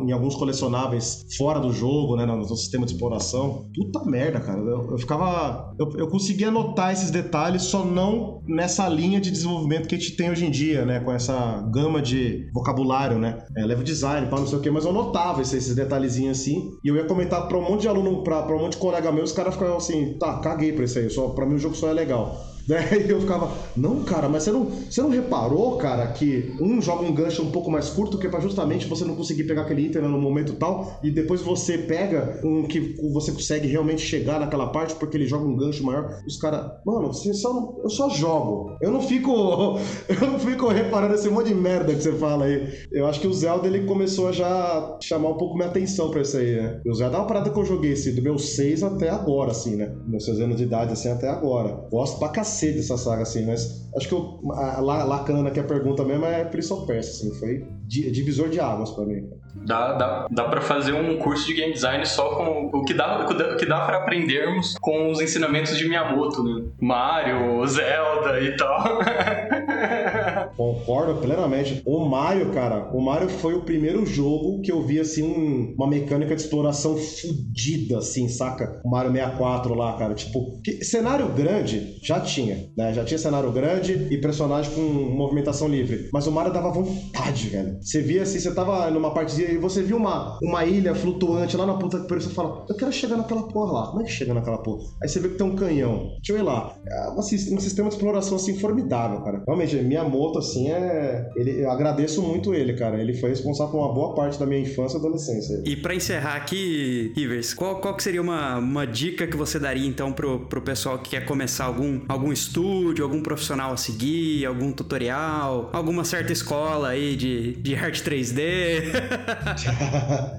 em alguns colecionáveis fora do jogo, né, no, sistema de exploração. Puta merda, cara. Eu, eu ficava. Eu, eu conseguia notar esses detalhes, só não nessa linha de desenvolvimento que a gente tem hoje em dia, né, com essa gama de vocabulário, né, é, level design, para não sei o que, mas eu notava esses, esses detalhezinhos assim, e eu ia comentar pra um monte de aluno, pra, pra um monte de colega meu, os caras ficavam assim, tá, caguei pra isso aí, só, pra mim o jogo só é legal. Daí eu ficava, não, cara, mas você não, você não reparou, cara, que um joga um gancho um pouco mais curto, que é pra justamente você não conseguir pegar aquele item no momento tal, e depois você pega um que você consegue realmente chegar naquela parte porque ele joga um gancho maior. Os caras, mano, você só, eu só jogo. Eu não fico. Eu não fico reparando esse monte de merda que você fala aí. Eu acho que o Zelda ele começou a já chamar um pouco minha atenção pra isso aí, né? O Zelda é uma parada que eu joguei assim, do meu 6 até agora, assim, né? Meus 6 anos de idade, assim, até agora. Gosto pra cacete cacete dessa saga, assim, mas acho que o, a, Lacana que é a pergunta mesmo é Prince of Persia, assim, foi divisor de águas para mim. Dá, dá, dá pra fazer um curso de game design só com o que dá, o que dá pra aprendermos com os ensinamentos de Miyamoto, né? Mario, Zelda e tal. Concordo plenamente. O Mario, cara, o Mario foi o primeiro jogo que eu vi, assim, um, uma mecânica de exploração fodida, assim, saca? O Mario 64 lá, cara. Tipo, cenário grande já tinha, né? Já tinha cenário grande e personagem com movimentação livre. Mas o Mario dava vontade, velho. Você via assim, você tava numa partezinha e você viu uma, uma ilha flutuante lá na puta que você fala, eu quero chegar naquela porra lá. Como é que chega naquela porra? Aí você vê que tem um canhão. Deixa eu ir lá. É um sistema de exploração, assim, formidável, cara. Realmente, minha moto, assim, é... Ele, eu agradeço muito ele, cara. Ele foi responsável por uma boa parte da minha infância e adolescência. E para encerrar aqui, Rivers, qual, qual que seria uma, uma dica que você daria, então, pro, pro pessoal que quer começar algum, algum estúdio, algum profissional a seguir, algum tutorial, alguma certa escola aí de, de arte 3D?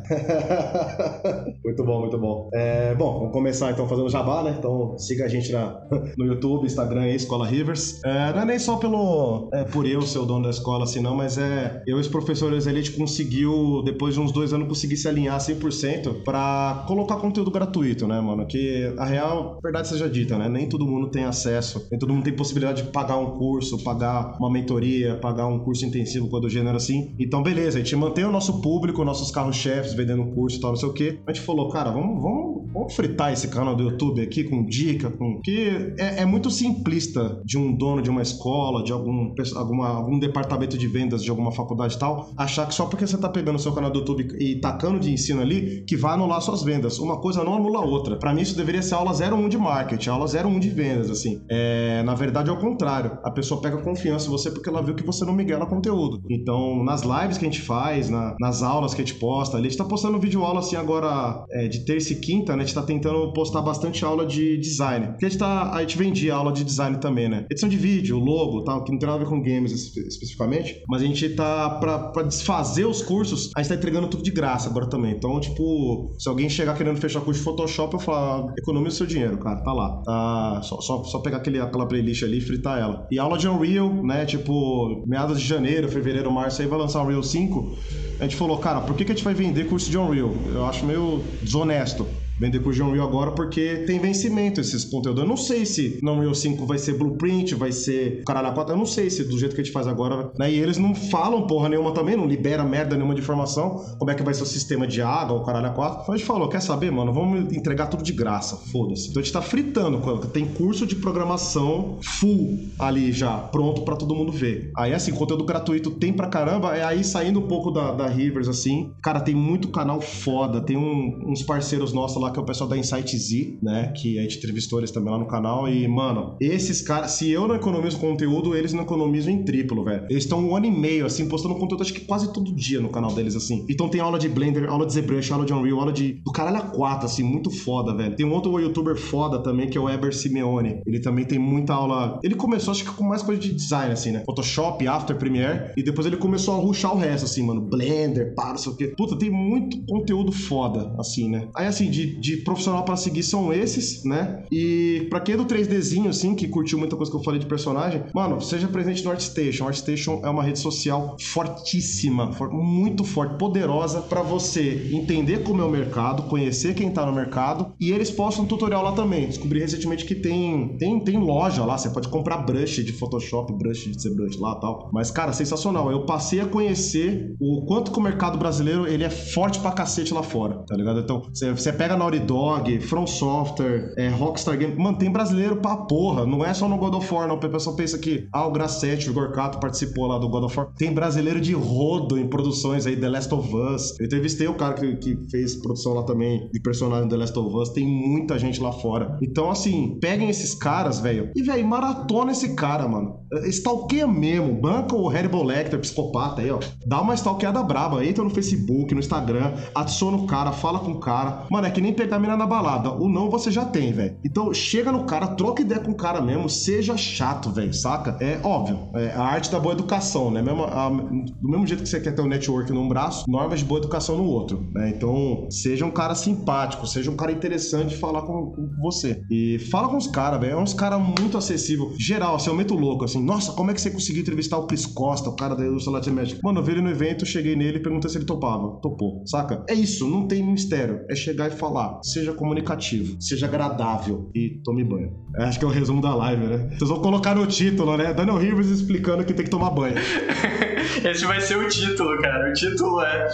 muito bom, muito bom. É, bom, vamos começar então fazendo jabá, né? Então siga a gente na, no YouTube, Instagram aí, Escola Rivers. É, não é nem só pelo é, por eu ser o dono da escola, assim, não, mas é eu e os professores ali, a gente conseguiu, depois de uns dois anos, conseguir se alinhar 100% para colocar conteúdo gratuito, né, mano? Que a real, verdade seja dita, né? Nem todo mundo tem acesso, nem todo mundo tem possibilidade de pagar um curso, pagar uma mentoria, pagar um curso intensivo, coisa do gênero assim. Então, beleza, a gente mantém o nosso público, nossos carros-chefes vendendo curso e tal, não sei o quê. A gente falou, cara, vamos, vamos, vamos fritar esse canal do YouTube aqui com dica, com. Que é, é muito simplista de um dono de uma escola, de algum, alguma, algum departamento de vendas de alguma faculdade e tal, achar que só porque você tá pegando o seu canal do YouTube e tacando de ensino ali, que vai anular suas vendas. Uma coisa não anula a outra. Para mim, isso deveria ser aula 01 de marketing, aula 01 de vendas, assim. É, na verdade, é o contrário. A pessoa pega confiança em você porque ela viu que você não miguela conteúdo. Então, nas lives que a gente faz, na, nas aulas que a gente posta, ali, a gente tá postando vídeo aula assim agora é, de terça e quinta, né? A gente tá tentando postar bastante aula de design. Porque a gente, tá, a gente vendia aula de design também, né? Edição de vídeo, logo, tal, que não tem nada a ver com games especificamente, mas a gente tá, pra, pra desfazer os cursos, a gente tá entregando tudo de graça agora também. Então, tipo, se alguém chegar querendo fechar curso de Photoshop, eu falo, economiza o seu dinheiro, cara, tá lá. Tá, só, só, só pegar aquele, aquela playlist ali fritar ela. E aula de Unreal, né, tipo, meados de janeiro, fevereiro, março, aí vai lançar Unreal 5, a gente falou, cara, por que, que a gente vai vender curso de Unreal? Eu acho meio desonesto vender por Unreal agora porque tem vencimento esses conteúdos. Eu não sei se no Unreal 5 vai ser blueprint, vai ser caralho 4, eu não sei se do jeito que a gente faz agora, né? E eles não falam porra nenhuma também, não libera merda nenhuma de informação, como é que vai ser o sistema de água, o caralho 4. Então a gente falou, quer saber, mano, vamos entregar tudo de graça, foda-se. Então a gente tá fritando, tem curso de programação full ali já, pronto para todo mundo ver. Aí assim, conteúdo gratuito tem pra caramba, é aí saindo um pouco da, da Rivers assim, cara, tem muito canal foda, tem um, uns parceiros nossos lá lá, que é o pessoal da Insight Z, né? Que a gente entrevistou eles também lá no canal. E, mano, esses caras, se eu não economizo conteúdo, eles não economizam em triplo, velho. Eles estão um ano e meio, assim, postando conteúdo, acho que quase todo dia no canal deles, assim. Então tem aula de Blender, aula de ZBrush, aula de Unreal, aula de. do caralho a 4, assim, muito foda, velho. Tem um outro youtuber foda também, que é o Eber Simeone. Ele também tem muita aula. Ele começou, acho que com mais coisa de design, assim, né? Photoshop, After Premiere. E depois ele começou a ruxar o resto, assim, mano. Blender, pá, não sei o quê. Puta, tem muito conteúdo foda, assim, né? Aí, assim, de de profissional para seguir são esses, né? E pra quem é do 3Dzinho, assim, que curtiu muita coisa que eu falei de personagem, mano, seja presente no ArtStation. ArtStation é uma rede social fortíssima, for, muito forte, poderosa para você entender como é o mercado, conhecer quem tá no mercado e eles postam tutorial lá também. Descobri recentemente que tem, tem, tem loja lá, você pode comprar brush de Photoshop, brush de ZBrush lá tal. Mas, cara, sensacional. Eu passei a conhecer o quanto que o mercado brasileiro ele é forte pra cacete lá fora, tá ligado? Então, você pega Naughty Dog, From Software, é, Rockstar Games, mano, tem brasileiro pra porra. Não é só no God of War, não. O pessoal pensa que, ah, o Grassetti, o Gorkato participou lá do God of War. Tem brasileiro de rodo em produções aí, The Last of Us. Eu entrevistei o cara que, que fez produção lá também de personagem The Last of Us. Tem muita gente lá fora. Então, assim, peguem esses caras, velho, e, velho, maratona esse cara, mano. Stalkeia mesmo. Banca o Hannibal Lecter, psicopata aí, ó. Dá uma stalkeada braba. Entra no Facebook, no Instagram, adiciona o cara, fala com o cara. Mano, é que nem pegar a mina na balada. O não você já tem, velho. Então, chega no cara, troca ideia com o cara mesmo, seja chato, velho, saca? É óbvio. É a arte da boa educação, né? Mesmo, a, do mesmo jeito que você quer ter um network num braço, normas de boa educação no outro, né? Então, seja um cara simpático, seja um cara interessante de falar com, com você. E fala com os caras, velho. É uns caras muito acessível. Geral, assim, é muito louco, assim. Nossa, como é que você conseguiu entrevistar o Chris Costa, o cara da indústria Latin Magic? Mano, eu vi ele no evento, cheguei nele e perguntei se ele topava. Topou, saca? É isso, não tem mistério. É chegar e falar. Seja comunicativo, seja agradável e tome banho. Acho que é o resumo da live, né? Vocês vão colocar no título, né? Daniel Rivers explicando que tem que tomar banho. Esse vai ser o título, cara. O título é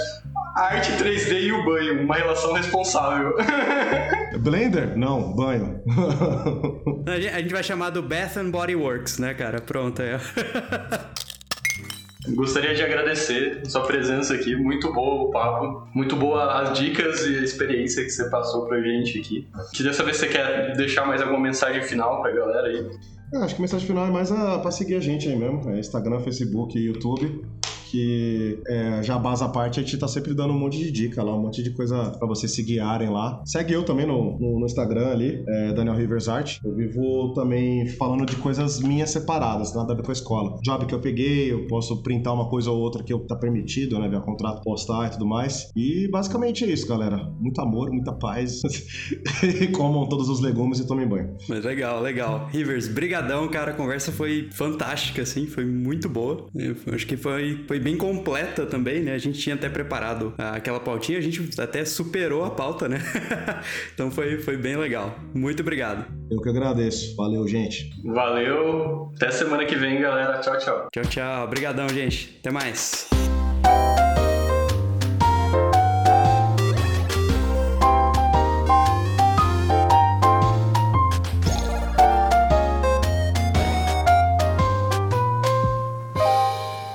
Arte 3D e o banho, uma relação responsável. Blender? Não, banho. A gente vai chamar do Bath and Body Works, né, cara? Pronto, é. Gostaria de agradecer sua presença aqui, muito boa o papo, muito boa as dicas e a experiência que você passou pra gente aqui. Queria saber se você quer deixar mais alguma mensagem final pra galera aí. É, acho que a mensagem final é mais a, pra seguir a gente aí mesmo, é Instagram, Facebook e YouTube que é, jabás à parte, a gente tá sempre dando um monte de dica lá, um monte de coisa para vocês se guiarem lá. Segue eu também no, no, no Instagram ali, é, Daniel Rivers Art. Eu vivo também falando de coisas minhas separadas, nada a ver com a escola. Job que eu peguei, eu posso printar uma coisa ou outra que eu, tá permitido, né, via contrato, postar e tudo mais. E basicamente é isso, galera. Muito amor, muita paz. comam todos os legumes e tomem banho. Mas legal, legal. Rivers, brigadão, cara. A conversa foi fantástica, assim, foi muito boa. Eu acho que foi, foi bem completa também, né? A gente tinha até preparado aquela pautinha, a gente até superou a pauta, né? então foi, foi bem legal. Muito obrigado. Eu que agradeço. Valeu, gente. Valeu. Até semana que vem, galera. Tchau, tchau. Tchau, tchau. Obrigadão, gente. Até mais.